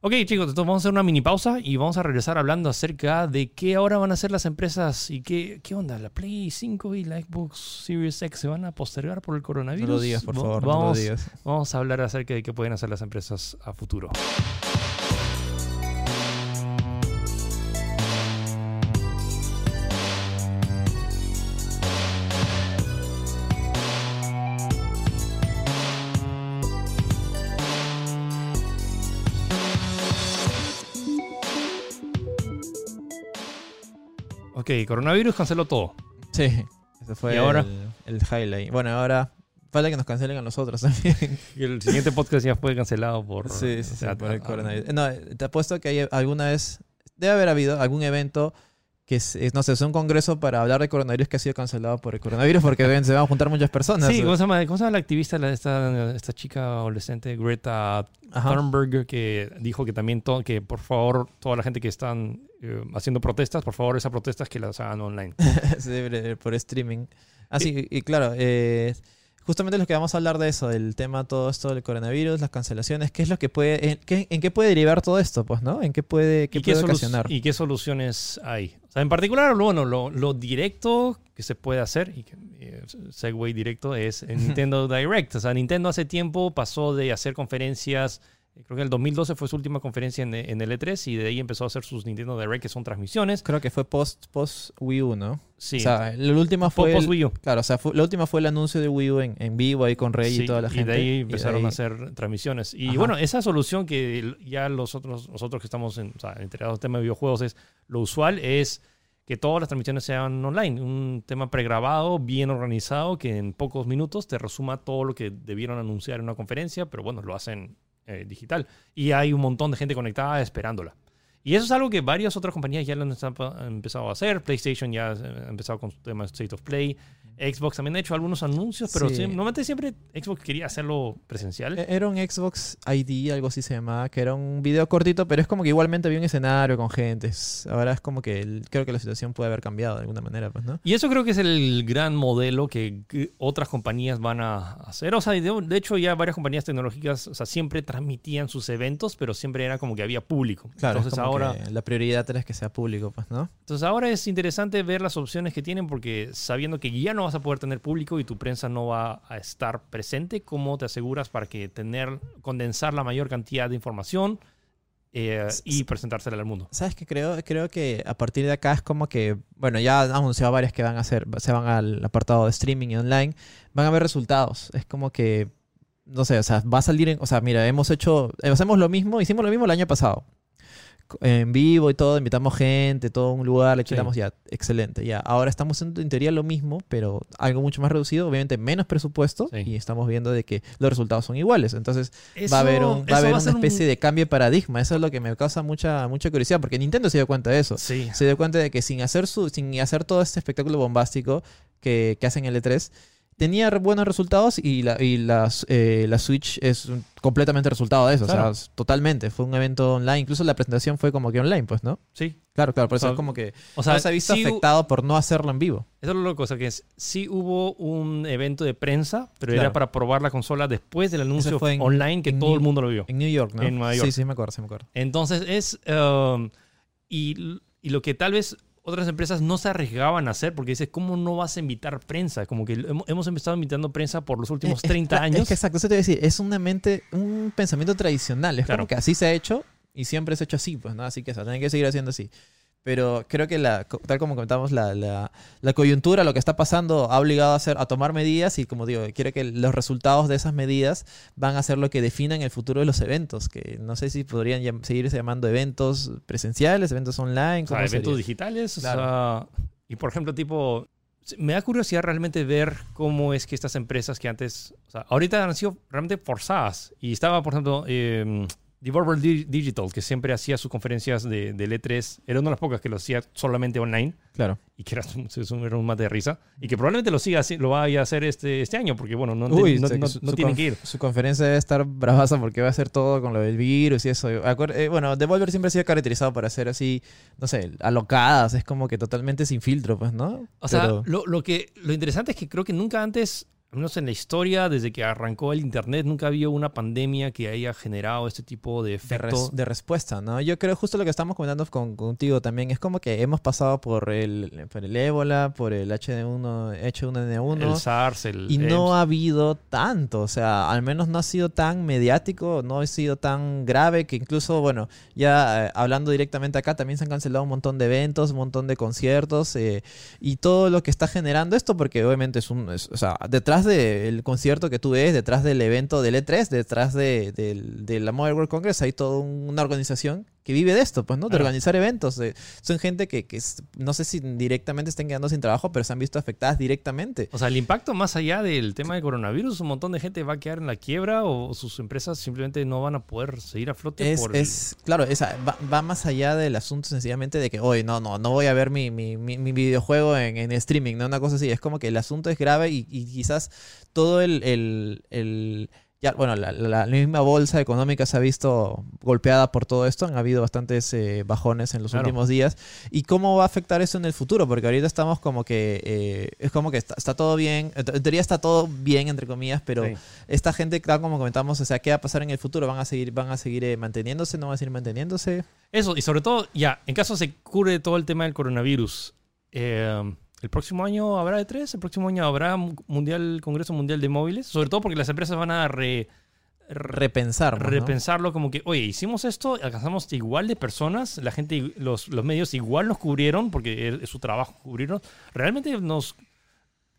Ok, chicos, entonces vamos a hacer una mini pausa y vamos a regresar hablando acerca de qué ahora van a hacer las empresas y qué, qué onda. ¿La Play 5 y la Xbox Series X se van a postergar por el No coronavirus? lo digas, por favor, no lo vamos, digas. vamos a hablar acerca de qué pueden hacer las empresas a futuro. Ok, coronavirus canceló todo. Sí, ese fue ¿Y ahora? El, el highlight. Bueno, ahora falta que nos cancelen a nosotros también. El siguiente podcast ya fue cancelado por... Sí, sí, o sí, por el coronavirus. No, te apuesto que hay alguna vez, debe haber habido algún evento que, es, es, no sé, es un congreso para hablar de coronavirus que ha sido cancelado por el coronavirus porque ven, se van a juntar muchas personas. Sí, ¿cómo se llama, cómo se llama la activista, la- esta, esta chica adolescente, Greta. Thunberg, que dijo que también to- que por favor, toda la gente que están eh, haciendo protestas, por favor, esas protestas que las hagan online. Sí, por- por streaming. Ah, sí, y, y claro, eh, justamente lo que vamos a hablar de eso, del tema, todo esto del coronavirus, las cancelaciones, ¿qué es lo que puede, en qué, en qué puede derivar todo esto? Pues, ¿no? ¿En qué puede, qué ¿Y, qué puede solu- ocasionar? ¿Y qué soluciones hay? O sea, en particular, lo, bueno, lo, lo directo que se puede hacer, y que eh, segue directo, es Nintendo Direct. O sea, Nintendo hace tiempo pasó de hacer conferencias, creo que el 2012 fue su última conferencia en, en el E3, y de ahí empezó a hacer sus Nintendo Direct, que son transmisiones. Creo que fue post, post Wii U, ¿no? Sí, O sea, la última fue... post el- Wii U. Claro, o sea, fue- la última fue el anuncio de Wii U en, en vivo ahí con Rey Sí, y toda la gente. de ahí y de empezaron ahí- a hacer transmisiones. Y Ajá. bueno, esa solución que ya los otros, nosotros que estamos en, o sea, enterados del tema de videojuegos es lo usual es que todas las transmisiones sean online. Un tema pregrabado, bien organizado, que en pocos minutos te resuma todo lo que debieron anunciar en una conferencia, pero bueno, lo hacen eh, digital. Y hay un montón de gente conectada esperándola. Y eso es algo que varias otras compañías ya han empezado a hacer. PlayStation ya ha empezado con su tema State of Play. Xbox también ha hecho algunos anuncios, pero Sí. normalmente siempre Xbox quería hacerlo presencial. E- Era un Xbox ID, algo así se llamaba, que era un video cortito, pero es como que igualmente había un escenario con gente. Ahora es como que el- creo que la situación puede haber cambiado de alguna manera, pues, ¿no? Y eso creo que es el gran modelo que, otras compañías van a hacer. O sea, de, de hecho ya varias compañías tecnológicas, o sea, siempre transmitían sus eventos, pero siempre era como que había público. Claro, entonces ahora, la prioridad es que sea público, pues, ¿no? entonces ahora es interesante ver las opciones que tienen porque sabiendo que ya no vas a poder tener público y tu prensa no va a estar presente, ¿cómo te aseguras para que tener condensar la mayor cantidad de información eh, y presentársela al mundo? ¿Sabes qué creo? Creo que a partir de acá es como que, bueno, ya han anunciado varias que van a hacer, se van al apartado de streaming y online, van a ver resultados. Es como que, no sé, o sea, va a salir en, o sea, mira, hemos hecho, eh, hacemos lo mismo, hicimos lo mismo el año pasado. En vivo y todo, invitamos gente, todo un lugar, le Sí. quitamos ya, excelente, ya. Ahora estamos haciendo en teoría lo mismo, pero algo mucho más reducido, obviamente menos presupuesto, Sí. y estamos viendo de que los resultados son iguales. Entonces, va a haber, un- va a haber una un- especie de cambio de paradigma. Eso es lo que me causa mucha, mucha curiosidad, porque Nintendo se dio cuenta de eso. Sí. Se dio cuenta de que sin hacer, su, sin hacer todo este espectáculo bombástico que, que hacen en el E3, tenía buenos resultados y la, y las, eh, la Switch es un- completamente resultado de eso. Claro. O sea, totalmente. Fue un evento online. Incluso la presentación fue como que online, pues, ¿no? Sí. Claro, claro. Por eso O sea, es como que O sea, no se ha visto sí hu- afectado por no hacerlo en vivo. Eso es lo loco, o sea que es- sí hubo un evento de prensa, pero Claro. era para probar la consola después del anuncio fue en- online que en todo New- el mundo lo vio. En New York, ¿no? En Nueva York. Sí, sí, me acuerdo, sí me acuerdo. Entonces es... um, y, y lo que tal vez otras empresas no se arriesgaban a hacer, porque dices, ¿cómo no vas a invitar prensa? Como que hemos, empezado invitando prensa por los últimos Eh, 30 es- años. Es que exacto, eso te iba a decir. Es una mente, un pensamiento tradicional. Es Claro. como que así se ha hecho y siempre se ha hecho así, pues, ¿no? Así que se tiene que seguir haciendo así. Pero creo que, la, tal como comentamos, la, la, la coyuntura, lo que está pasando, ha obligado a, hacer, a tomar medidas y, como digo, quiero que los resultados de esas medidas van a ser lo que definan el futuro de los eventos, que no sé si podrían llam- seguirse llamando eventos presenciales, eventos online. o sea, ¿cómo eventos sería? digitales. o Claro. sea, y por ejemplo, tipo, me da curiosidad realmente ver cómo es que estas empresas que antes, o sea, ahorita han sido realmente forzadas. Y estaba, por ejemplo, eh, Devolver Di- Digital, que siempre hacía sus conferencias de, del E3, era una de las pocas que lo hacía solamente online Claro. y que era, era un mate de risa. Y que probablemente lo siga, lo vaya a hacer este, este año, porque bueno, no, Uy, no, no- su- no su tienen conf- que ir. Su conferencia debe estar bravaza porque va a ser todo con lo del virus y eso. Eh, bueno, Devolver siempre ha sido caracterizado para hacer así, no sé, alocadas. Es como que totalmente sin filtro, pues, ¿no? O sea, Pero- lo, lo que, lo interesante es que creo que nunca antes, al menos en la historia, desde que arrancó el Internet, nunca había una pandemia que haya generado este tipo de de, efecto. res- de respuesta, ¿no? Yo creo justo lo que estamos comentando con, contigo también es como que hemos pasado por el, por el ébola, por el HD1, H1N1. el SARS, el Y no EMS. ha habido tanto, o sea, al menos no ha sido tan mediático, no ha sido tan grave que incluso, bueno, ya eh, hablando directamente acá, también se han cancelado un montón de eventos, un montón de conciertos eh, y todo lo que está generando esto, porque obviamente es un, es- o sea, detrás del concierto que tú ves, detrás del evento del E3, detrás de, del- de la Mobile World Congress, hay toda una organización que vive de esto, pues, ¿no? De organizar eventos. eh, son gente que, que es- no sé si directamente estén quedando sin trabajo, pero se han visto afectadas directamente. O sea, el impacto más allá del tema del coronavirus, un montón de gente va a quedar en la quiebra o sus empresas simplemente no van a poder seguir a flote Es, por es claro, esa, va, va más allá del asunto sencillamente de que, oye, no, no, no voy a ver mi, mi, mi- mi videojuego en, en streaming, ¿no? Una cosa así. Es como que el asunto es grave y, y quizás todo el, el- el- ya, bueno, la, la- la misma bolsa económica se ha visto golpeada por todo esto. Han habido bastantes eh, bajones en los Claro. últimos días. ¿Y cómo va a afectar eso en el futuro? Porque ahorita estamos como que, eh, es como que está, está todo bien, en teoría está todo bien, entre comillas, pero Sí. esta gente, tal como comentamos, o sea, ¿qué va a pasar en el futuro? ¿Van a seguir, van a seguir eh, manteniéndose? ¿No van a seguir manteniéndose? Eso, y sobre todo, ya, en caso se cure todo el tema del coronavirus, eh, ¿el próximo año habrá E3? ¿El próximo año habrá mu- mundial, Congreso Mundial de Móviles? Sobre todo porque las empresas van a re- re- Repensar. ¿no? repensarlo como que, oye, hicimos esto, alcanzamos igual de personas, la gente, los, los medios igual nos cubrieron, porque es, es su trabajo cubrirnos. Realmente nos...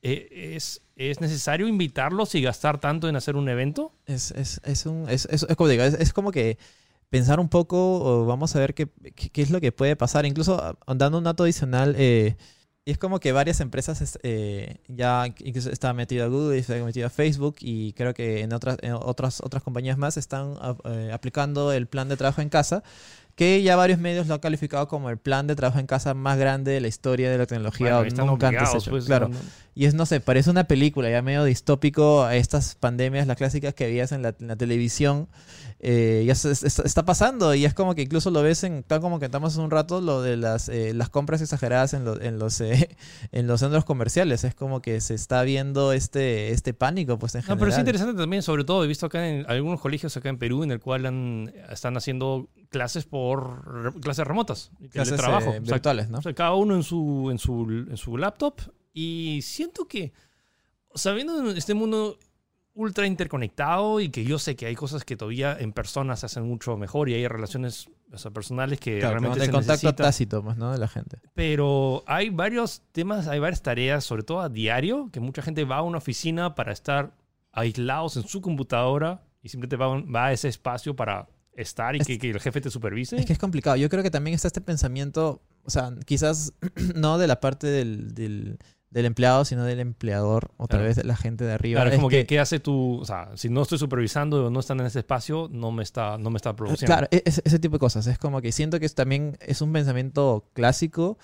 eh, es, ¿Es necesario invitarlos y gastar tanto en hacer un evento? Es, es, es, un, es, es- es como digo, es, como que pensar un poco, o vamos a ver qué, qué, qué es lo que puede pasar. Incluso ah, dando un dato adicional, eh, y es como que varias empresas es- eh, ya incluso está metida Google, está metida Facebook y creo que en otras, en otras, otras compañías más están ah, eh, aplicando el plan de trabajo en casa que ya varios medios lo han calificado como el plan de trabajo en casa más grande de la historia de la tecnología Bueno, nunca antes hecho. pues, claro. no- no- Y es, no sé, parece una película ya medio distópico a estas pandemias, las clásicas que veías en la, en la televisión. Eh, ya se- se- está pasando y es como que incluso lo ves en, tal como contamos hace un rato, lo de las, eh, las compras exageradas en, lo- en, los, eh, en los centros comerciales. Es como que se está viendo este, este pánico, pues en No, general. pero es interesante también, sobre todo, he visto acá en algunos colegios acá en Perú en el cual han- están haciendo clases por clases remotas, Clases, trabajo, virtuales, ¿no? cada uno en su, en su, en su laptop y siento que, sabiendo este mundo ultra interconectado y que yo sé que hay cosas que todavía en persona se hacen mucho mejor y hay relaciones o sea, personales que Claro, realmente se contacto tácito, pues, ¿no? De la gente. Pero hay varios temas, hay varias tareas, sobre todo a diario, que mucha gente va a una oficina para estar aislados en su computadora y simplemente va, a un- va a ese espacio para estar y Es- que, que el jefe te supervise. Es que es complicado. Yo creo que también está este pensamiento, o sea, quizás no de la parte del, del, del empleado, sino del empleador, o tal Claro. vez de la gente de arriba. Claro, es Es como que, que- ¿qué hace tú? O sea, si no estoy supervisando o no están en ese espacio, no me está, no me está produciendo. Claro, e- ese, ese tipo de cosas. Es como que siento que es también es un pensamiento clásico,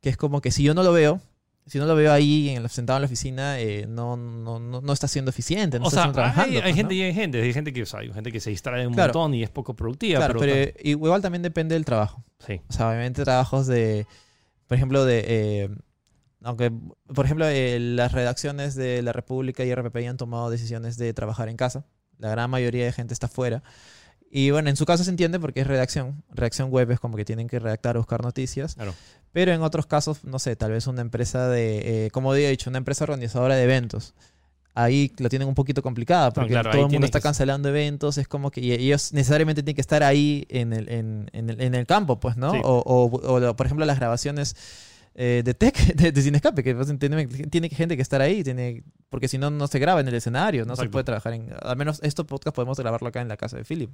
que es como que si yo no lo veo, si no lo veo ahí en sentado en la oficina, eh, no, no, no, no está siendo eficiente, no o está sea, trabajando. hay, hay pues, gente ¿no? y hay gente. Hay gente que, o sea, hay gente que se distrae un Claro. montón y es poco productiva. Claro, pero, pero igual también depende del trabajo. sí. O sea, obviamente trabajos de, por ejemplo, de, eh, aunque, por ejemplo, eh, las redacciones de La República y RPP han tomado decisiones de trabajar en casa. La gran mayoría de gente está fuera. Y bueno, en su caso se entiende porque es redacción. Redacción web es como que tienen que redactar buscar noticias. Claro. Pero en otros casos, no sé, tal vez una empresa de, eh, como había dicho, una empresa organizadora de eventos. Ahí lo tienen un poquito complicada porque claro, ahí todo el mundo está cancelando eventos. Es como que y ellos necesariamente tienen que estar ahí en el, en, en el, en el campo, pues, ¿no? Sí. O, o- o por ejemplo, las grabaciones eh, de tech, de, de Cinescape, que pues, tiene, tiene gente que estar ahí, tiene, porque si no, no se graba en el escenario, no se Exacto. puede trabajar en... Al menos estos podcast podemos grabarlo acá en la casa de Philip.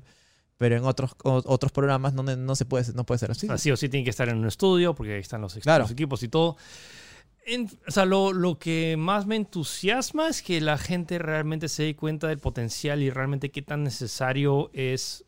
Pero en otros, o- otros programas no, no, se puede, no puede ser así. O sea, sí o sí tiene que estar en un estudio porque ahí están los, Claro. los equipos y todo. En- o sea, lo, lo que más me entusiasma es que la gente realmente se dé cuenta del potencial y realmente qué tan necesario es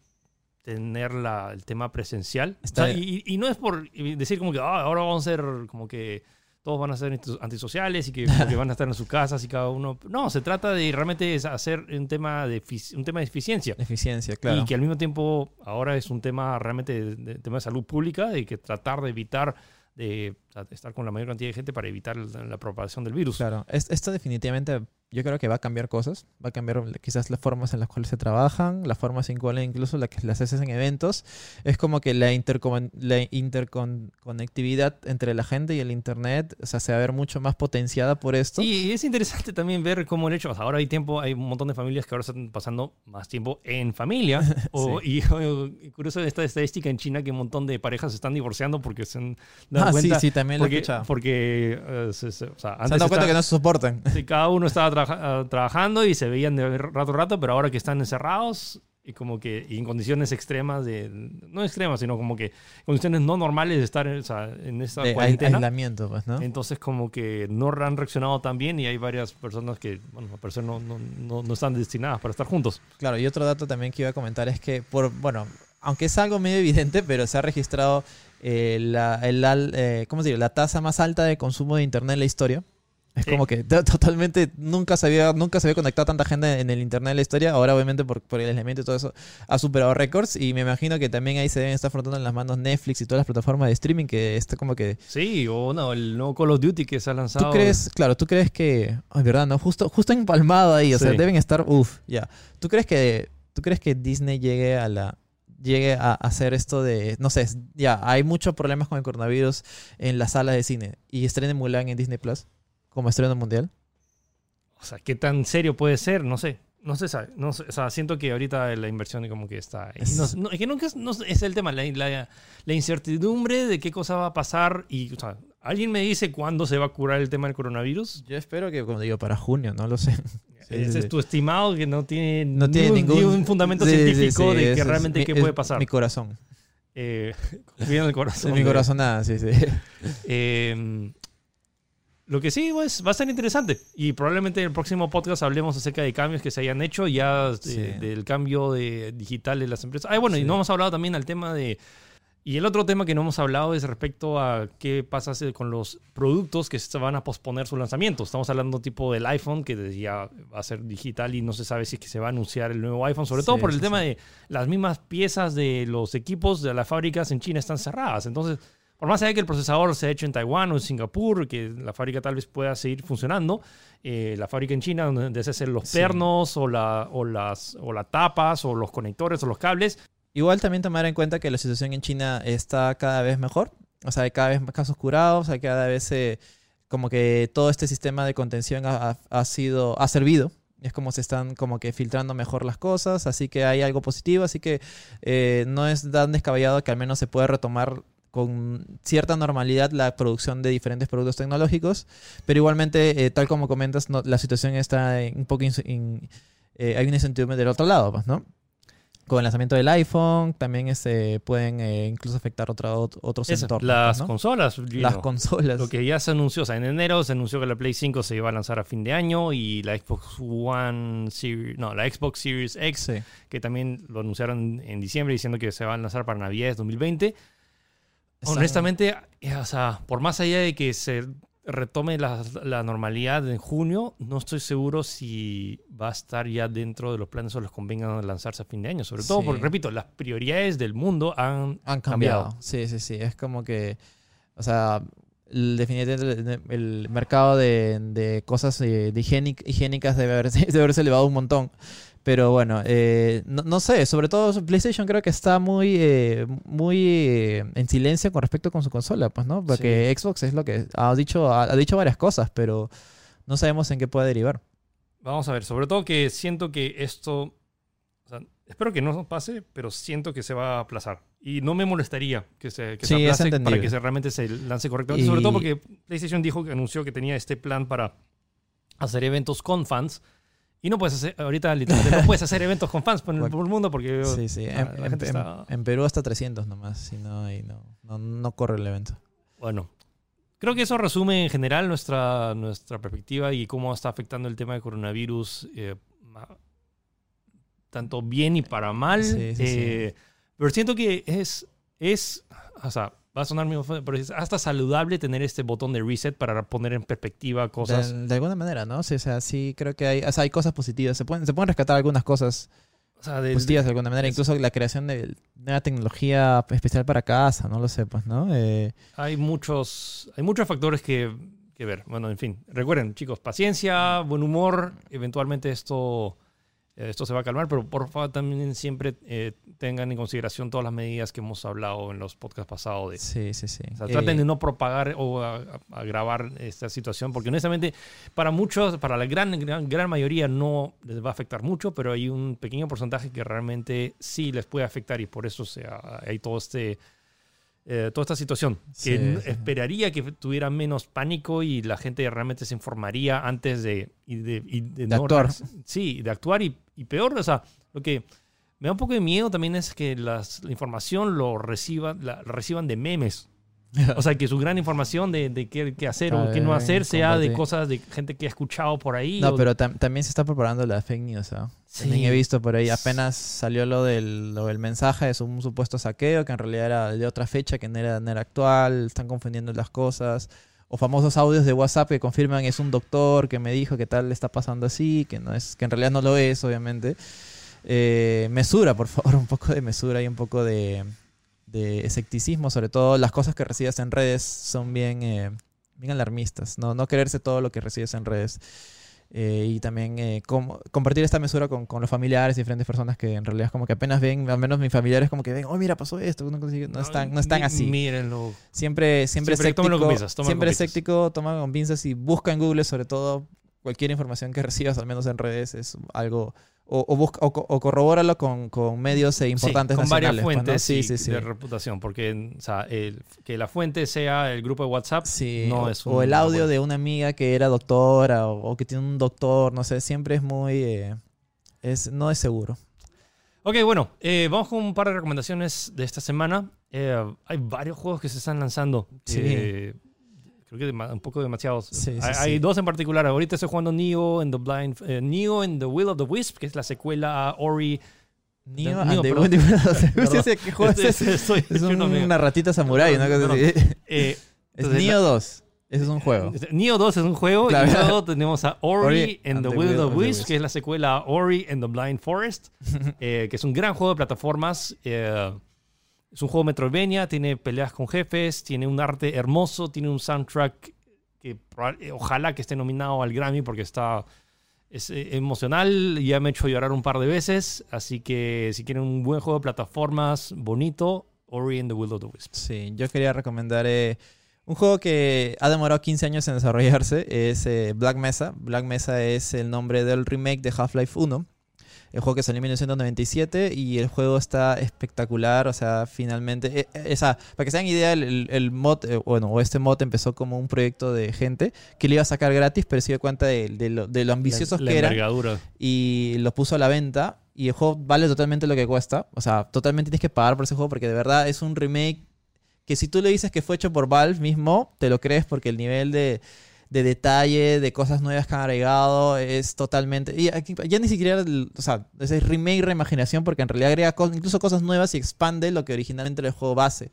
tener la- el tema presencial. O Está- sea, y, y no es por decir como que "Ah, ahora vamos a ser como que todos van a ser anti- antisociales y que, van a estar en sus casas y cada uno... No, se trata de realmente hacer un tema de, un tema de eficiencia. Eficiencia, claro. Y que al mismo tiempo ahora es un tema realmente de, de- tema de salud pública, de que tratar de evitar de, sea, estar con la mayor cantidad de gente para evitar la, la propagación del virus. Claro, Es- esto definitivamente yo creo que va a cambiar cosas, va a cambiar quizás las formas en las cuales se trabajan, las formas en cuales incluso las que las haces en eventos. Es como que la, la interconectividad entre la gente y el internet, o sea, se va a ver mucho más potenciada por esto. Sí, y es interesante también ver cómo el hecho, o sea, ahora hay tiempo, hay un montón de familias que ahora están pasando más tiempo en familia. o, y, o- curioso esta estadística en China que un montón de parejas se están divorciando porque se han dado Ah, sí, cuenta. sí, también lo he porque, escuchado. porque eh, se- se- o sea, se antes han dado cuenta que no se soportan. Sí, cada uno estaba trabaja- ah, trabajando y se veían de rato a rato, pero ahora que están encerrados y como que y en condiciones extremas de no extremas, sino como que condiciones no normales de estar o sea, en esta De cuarentena. aislamiento, pues, ¿no? Entonces como que no han reaccionado tan bien y hay varias personas que, bueno, al parecer no, no, no, no están destinadas para estar juntos. Claro, y otro dato también que iba a comentar es que, por bueno, aunque es algo medio evidente, pero se ha registrado eh, la, el eh, ¿cómo se dice? la tasa más alta de consumo de Internet en la historia. Es Sí. como que to- totalmente nunca se, había, nunca se había conectado tanta gente en el Internet en la historia. Ahora, obviamente, por, por el aislamiento y todo eso, ha superado récords. Y me imagino que también ahí se deben estar frotando en las manos Netflix y todas las plataformas de streaming que está como que... Sí, o no, el nuevo Call of Duty que se ha lanzado. ¿Tú crees, claro, tú crees que, ay, verdad, no, justo, justo empalmado ahí, o sea, Sí. deben estar, uff, ya. ¿Tú crees que, tú crees que Disney llegue a la, llegue a hacer esto de, no sé, ya, hay muchos problemas con el coronavirus en las salas de cine y estrene Mulan en Disney Plus como estreno mundial? O sea, ¿qué tan serio puede ser? No sé. No se sabe. No sé, o sea, siento que ahorita la inversión como que está... ahí. Es- No, no, es que nunca es, no es el tema, la, la- la incertidumbre de qué cosa va a pasar y, o sea, ¿alguien me dice cuándo se va a curar el tema del coronavirus? Yo espero que, como digo, para junio, no lo sé. Sí, Ese sí, es sí. tu estimado que no tiene, No tiene un- ningún ni un fundamento científico de que realmente qué puede pasar. Mi corazón. Eh, en el corazón. En mi de- corazón nada, sí, sí. Eh, lo que sí pues, va a ser interesante. Y probablemente en el próximo podcast hablemos acerca de cambios que se hayan hecho ya eh, del cambio de, digital de las empresas. Ah, bueno, y no hemos hablado también al tema de Y el otro tema que no hemos hablado es respecto a qué pasa con los productos que se van a posponer su lanzamiento. Estamos hablando tipo del iPhone, que ya va a ser digital y no se sabe si es que se va a anunciar el nuevo iPhone, sobre todo por el tema de las mismas piezas de los equipos de las fábricas en China están cerradas. Entonces, por más allá que el procesador se ha hecho en Taiwán o en Singapur, que la fábrica tal vez pueda seguir funcionando, eh, la fábrica en China, donde se hacen los pernos o, la, o, las, o las tapas o los conectores o los cables, Igual también tomar en cuenta que la situación en China está cada vez mejor. O sea, hay cada vez más casos curados, hay cada vez eh, como que todo este sistema de contención ha, sido, ha servido. Es como se están como que filtrando mejor las cosas, así que hay algo positivo, así que eh, no es tan descabellado que al menos se pueda retomar con cierta normalidad la producción de diferentes productos tecnológicos, pero igualmente, eh, tal como comentas, la situación está un poco... hay un incentivo del otro lado, pues, ¿no? Con el lanzamiento del iPhone, también este, pueden eh, incluso afectar otro, otros entornos. Las consolas. Las consolas. Lo que ya se anunció, o sea, en enero se anunció que la Play 5 se iba a lanzar a fin de año y la Xbox One Series, no, la Xbox Series X, que también lo anunciaron en diciembre diciendo que se va a lanzar para Navidad 2020. Honestamente, eh, o sea, por más allá de que se retome la, la, normalidad en junio, no estoy seguro si va a estar ya dentro de los planes o los convengan lanzarse a fin de año. Sobre todo porque, repito, las prioridades del mundo han, han cambiado. Sí, sí, sí. Es como que, o sea, definitivamente el, mercado de, de cosas eh, de higiénicas debe, haber, debe haberse elevado un montón. Pero bueno, eh, no, sé, sobre todo PlayStation creo que está muy, eh, muy eh, en silencio con respecto con su consola, pues, ¿no? Porque Xbox es lo que ha dicho, ha, dicho varias cosas, pero no sabemos en qué puede derivar. Vamos a ver, sobre todo que siento que esto, espero que no pase, pero siento que se va a aplazar. Y no me molestaría que se, que se aplace para que se, realmente se lance correctamente. Sobre todo porque PlayStation dijo que anunció que tenía este plan para hacer eventos con fans y no puedes hacer, ahorita literalmente no puedes hacer eventos con fans por el, mundo porque sí, sí. en, Perú hasta 300 nomás, si no, no, no, corre el evento. Bueno, creo que eso resume en general nuestra, nuestra perspectiva y cómo está afectando el tema de coronavirus, eh, tanto bien y para mal. Eh, pero siento que es, es, o sea, va a sonar muy pero es hasta saludable tener este botón de reset para poner en perspectiva cosas. De, alguna manera, ¿no? o sea, sí creo que hay, hay cosas positivas. Se pueden, se pueden rescatar algunas cosas positivas de alguna manera. Incluso la creación de una tecnología especial para casa, no lo sé, pues, ¿no? Eh, hay, muchos, hay muchos factores que, que ver. Bueno, en fin. Recuerden, chicos, paciencia, buen humor. Eventualmente esto esto se va a calmar, pero por favor también siempre eh, tengan en consideración todas las medidas que hemos hablado en los podcasts pasados. De, sí, sí, sí. traten de eh, no propagar o agravar esta situación, porque honestamente para muchos, para la gran, gran, gran mayoría no les va a afectar mucho, pero hay un pequeño porcentaje que realmente sí les puede afectar y por eso hay todo este eh, toda esta situación. Que esperaría que tuviera menos pánico y la gente realmente se informaría antes de, de, actuar. Sí, de actuar y, peor, o sea, lo que me da un poco de miedo también es que las, la información lo reciban, la, reciban de memes. O sea, que su gran información de, de qué, hacer o qué no hacer sea de cosas de gente que ha escuchado por ahí. No, pero también se está preparando la fake news. ¿no? También he visto por ahí, apenas salió lo del, lo del mensaje de un supuesto saqueo, que en realidad era de otra fecha, que no era, no era actual, están confundiendo las cosas. O famosos audios de WhatsApp que confirman es un doctor que me dijo que tal le está pasando así, que, no es, que en realidad no lo es, obviamente. Eh, mesura, por favor, un poco de mesura y un poco de de escepticismo, sobre todo las cosas que recibes en redes son bien, eh, bien alarmistas, ¿no? no creerse todo lo que recibes en redes. Eh, y también eh, compartir esta mesura con, con, los familiares y diferentes personas que en realidad como que apenas ven, al menos mis familiares como que ven, oh mira, pasó esto, no, están, no están así. Mírenlo. Siempre, siempre, siempre escéptico, con pinzas, siempre escéptico, toma con pinzas y busca en Google sobre todo cualquier información que recibas, al menos en redes, es algo o, busca, o, corrobóralo con, con medios eh, importantes con varias pues, fuentes sí, sí, de reputación, porque o sea, el, que la fuente sea el grupo de WhatsApp no es O el audio de una amiga que era doctora o, que tiene un doctor, no sé, siempre es muy... Eh, es, no es seguro. Ok, bueno, eh, vamos con un par de recomendaciones de esta semana. hay varios juegos que se están lanzando. Sí creo que un poco demasiados. hay, dos en particular. Ahorita estoy jugando Neo en the Blind, eh, Neo en the Will of the Wisp, que es la secuela a Ori Neo Neo, and the. Perdón. Sí, sí, ¿Qué juego es? Soy- Es una ratita samurái, No. Eh, Es Neo 2. Ese es un juego. Neo 2 es un juego Claro. y luego tenemos a Ori, Ori and, and the the Will Will of of the the Wisp, que es la secuela a Ori and the Blind Forest, eh, que es un gran juego de plataformas. eh, es un juego Metroidvania, tiene peleas con jefes, tiene un arte hermoso, tiene un soundtrack que eh, ojalá que esté nominado al Grammy porque está es eh, emocional, ya me ha hecho llorar un par de veces, así que si quieren un buen juego de plataformas bonito, Ori and the Will of the Wisp. Sí, yo quería recomendar eh, un juego que ha demorado 15 años en desarrollarse. Es Black Mesa. Black Mesa es el nombre del remake de Half-Life 1. El juego que salió en 1997 y el juego está espectacular. O sea, finalmente. eh, o sea, para que se hagan idea, el, el- mod, eh, bueno, o este mod empezó como un proyecto de gente que le iba a sacar gratis, pero se dio cuenta de, de lo, de lo ambiciosos La- la que eran envergadura. y lo puso a la venta y el juego vale totalmente lo que cuesta. O sea, totalmente tienes que pagar por ese juego porque de verdad es un remake que si tú le dices que fue hecho por Valve mismo, te lo crees porque el nivel de, de detalle, de cosas nuevas que han agregado es totalmente... Y aquí ya ni siquiera, o sea, es remake, reimaginación porque en realidad agrega cos- incluso cosas nuevas y expande lo que originalmente era el juego base.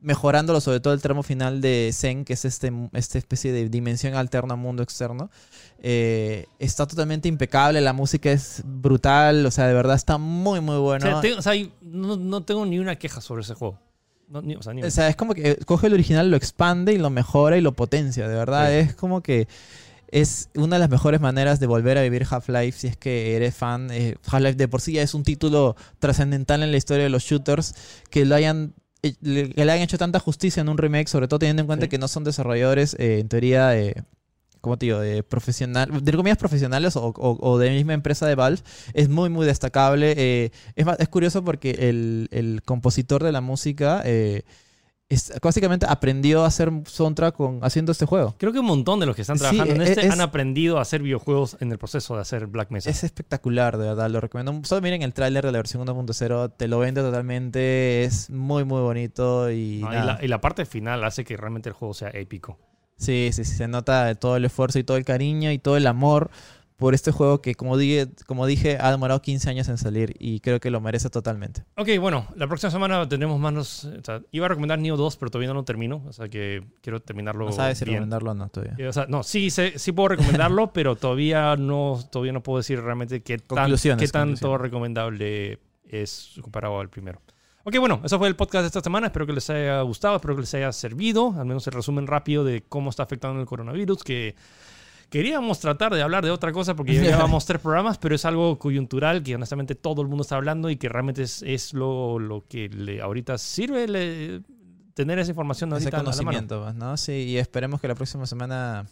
Mejorándolo sobre todo el tramo final de Zen, que es este, esta especie de dimensión alterna mundo externo. Eh, está totalmente impecable, la música es brutal, o sea, de verdad está muy, muy bueno. O sea, o sea, no, no tengo ni una queja sobre ese juego. No, ni- o sea, ni O sea, es como que coge el original, lo expande y lo mejora y lo potencia, de verdad. Sí. Es como que es una de las mejores maneras de volver a vivir Half-Life si es que eres fan. Eh, Half-Life de por sí ya es un título trascendental en la historia de los shooters que lo hayan eh, le- que le hayan hecho tanta justicia en un remake, sobre todo teniendo en cuenta Sí. que no son desarrolladores eh, en teoría eh, ¿cómo te digo? De profesional, de comillas profesionales o, o- o de la misma empresa de Valve, es muy, muy destacable. Eh, es, curioso porque el, el compositor de la música eh, es- básicamente aprendió a hacer soundtrack con, haciendo este juego. Creo que un montón de los que están Sí, trabajando en es- este es- han aprendido a hacer videojuegos en el proceso de hacer Black Mesa. Es espectacular, de verdad, lo recomiendo. Solo miren el tráiler de la versión 1.0, te lo vende totalmente, es muy, muy bonito y... Y, nada. la, y la parte final hace que realmente el juego sea épico. Sí, sí, sí, se nota todo el esfuerzo y todo el cariño y todo el amor por este juego que, como dije, como dije ha demorado 15 años en salir y creo que lo merece totalmente. Ok, bueno, la próxima semana tendremos más. o sea, iba a recomendar Neo 2, pero todavía no lo termino. O sea que quiero terminarlo. No sabes si recomendarlo o no todavía. Eh, O sea, no, sí, sí puedo recomendarlo, pero todavía no, todavía no puedo decir realmente qué, tan- Conclusiones, qué tanto conclusiones. recomendable es comparado al primero. Ok, bueno, eso fue el podcast de esta semana. Espero que les haya gustado, espero que les haya servido. Al menos el resumen rápido de cómo está afectando el coronavirus. Que queríamos tratar de hablar de otra cosa porque ya llevamos tres programas, pero es algo coyuntural que honestamente todo el mundo está hablando y que realmente es, es lo, lo que le, ahorita sirve le- tener esa información Ese ahorita a la mano. conocimiento, ¿no? Sí, y esperemos que la próxima semana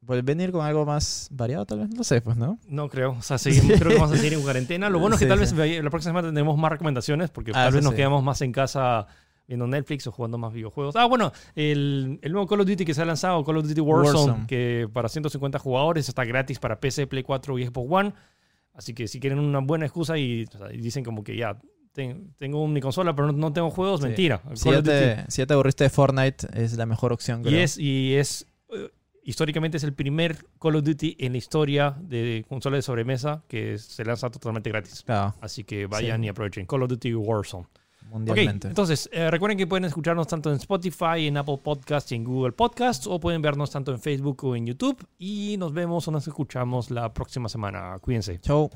venir con algo más variado, tal vez. No sé, pues, ¿no? No creo. O sea, seguimos, creo que vamos a seguir en cuarentena. Lo bueno es que Sí, tal sí. vez la próxima semana tendremos más recomendaciones porque Ah, tal vez nos sí. quedamos más en casa viendo Netflix o jugando más videojuegos. Ah, bueno, el, el nuevo Call of Duty que se ha lanzado, Call of Duty Warzone, Warzone. que para 150 jugadores está gratis para PC, Play 4 y Xbox One. Así que si quieren una buena excusa y, o sea, y dicen como que ya, ten- tengo mi consola pero no, tengo juegos, Sí. mentira. Si ya, te, si ya te aburriste de Fortnite, es la mejor opción, y creo. es, y es históricamente es el primer Call of Duty en la historia de consola de sobremesa que se lanza totalmente gratis. Claro, Así que vayan Sí. y aprovechen. Call of Duty Warzone. Mundialmente. entonces eh, recuerden que pueden escucharnos tanto en Spotify, en Apple Podcasts y en Google Podcasts o pueden vernos tanto en Facebook o en YouTube y nos vemos o nos escuchamos la próxima semana. Cuídense. Chau.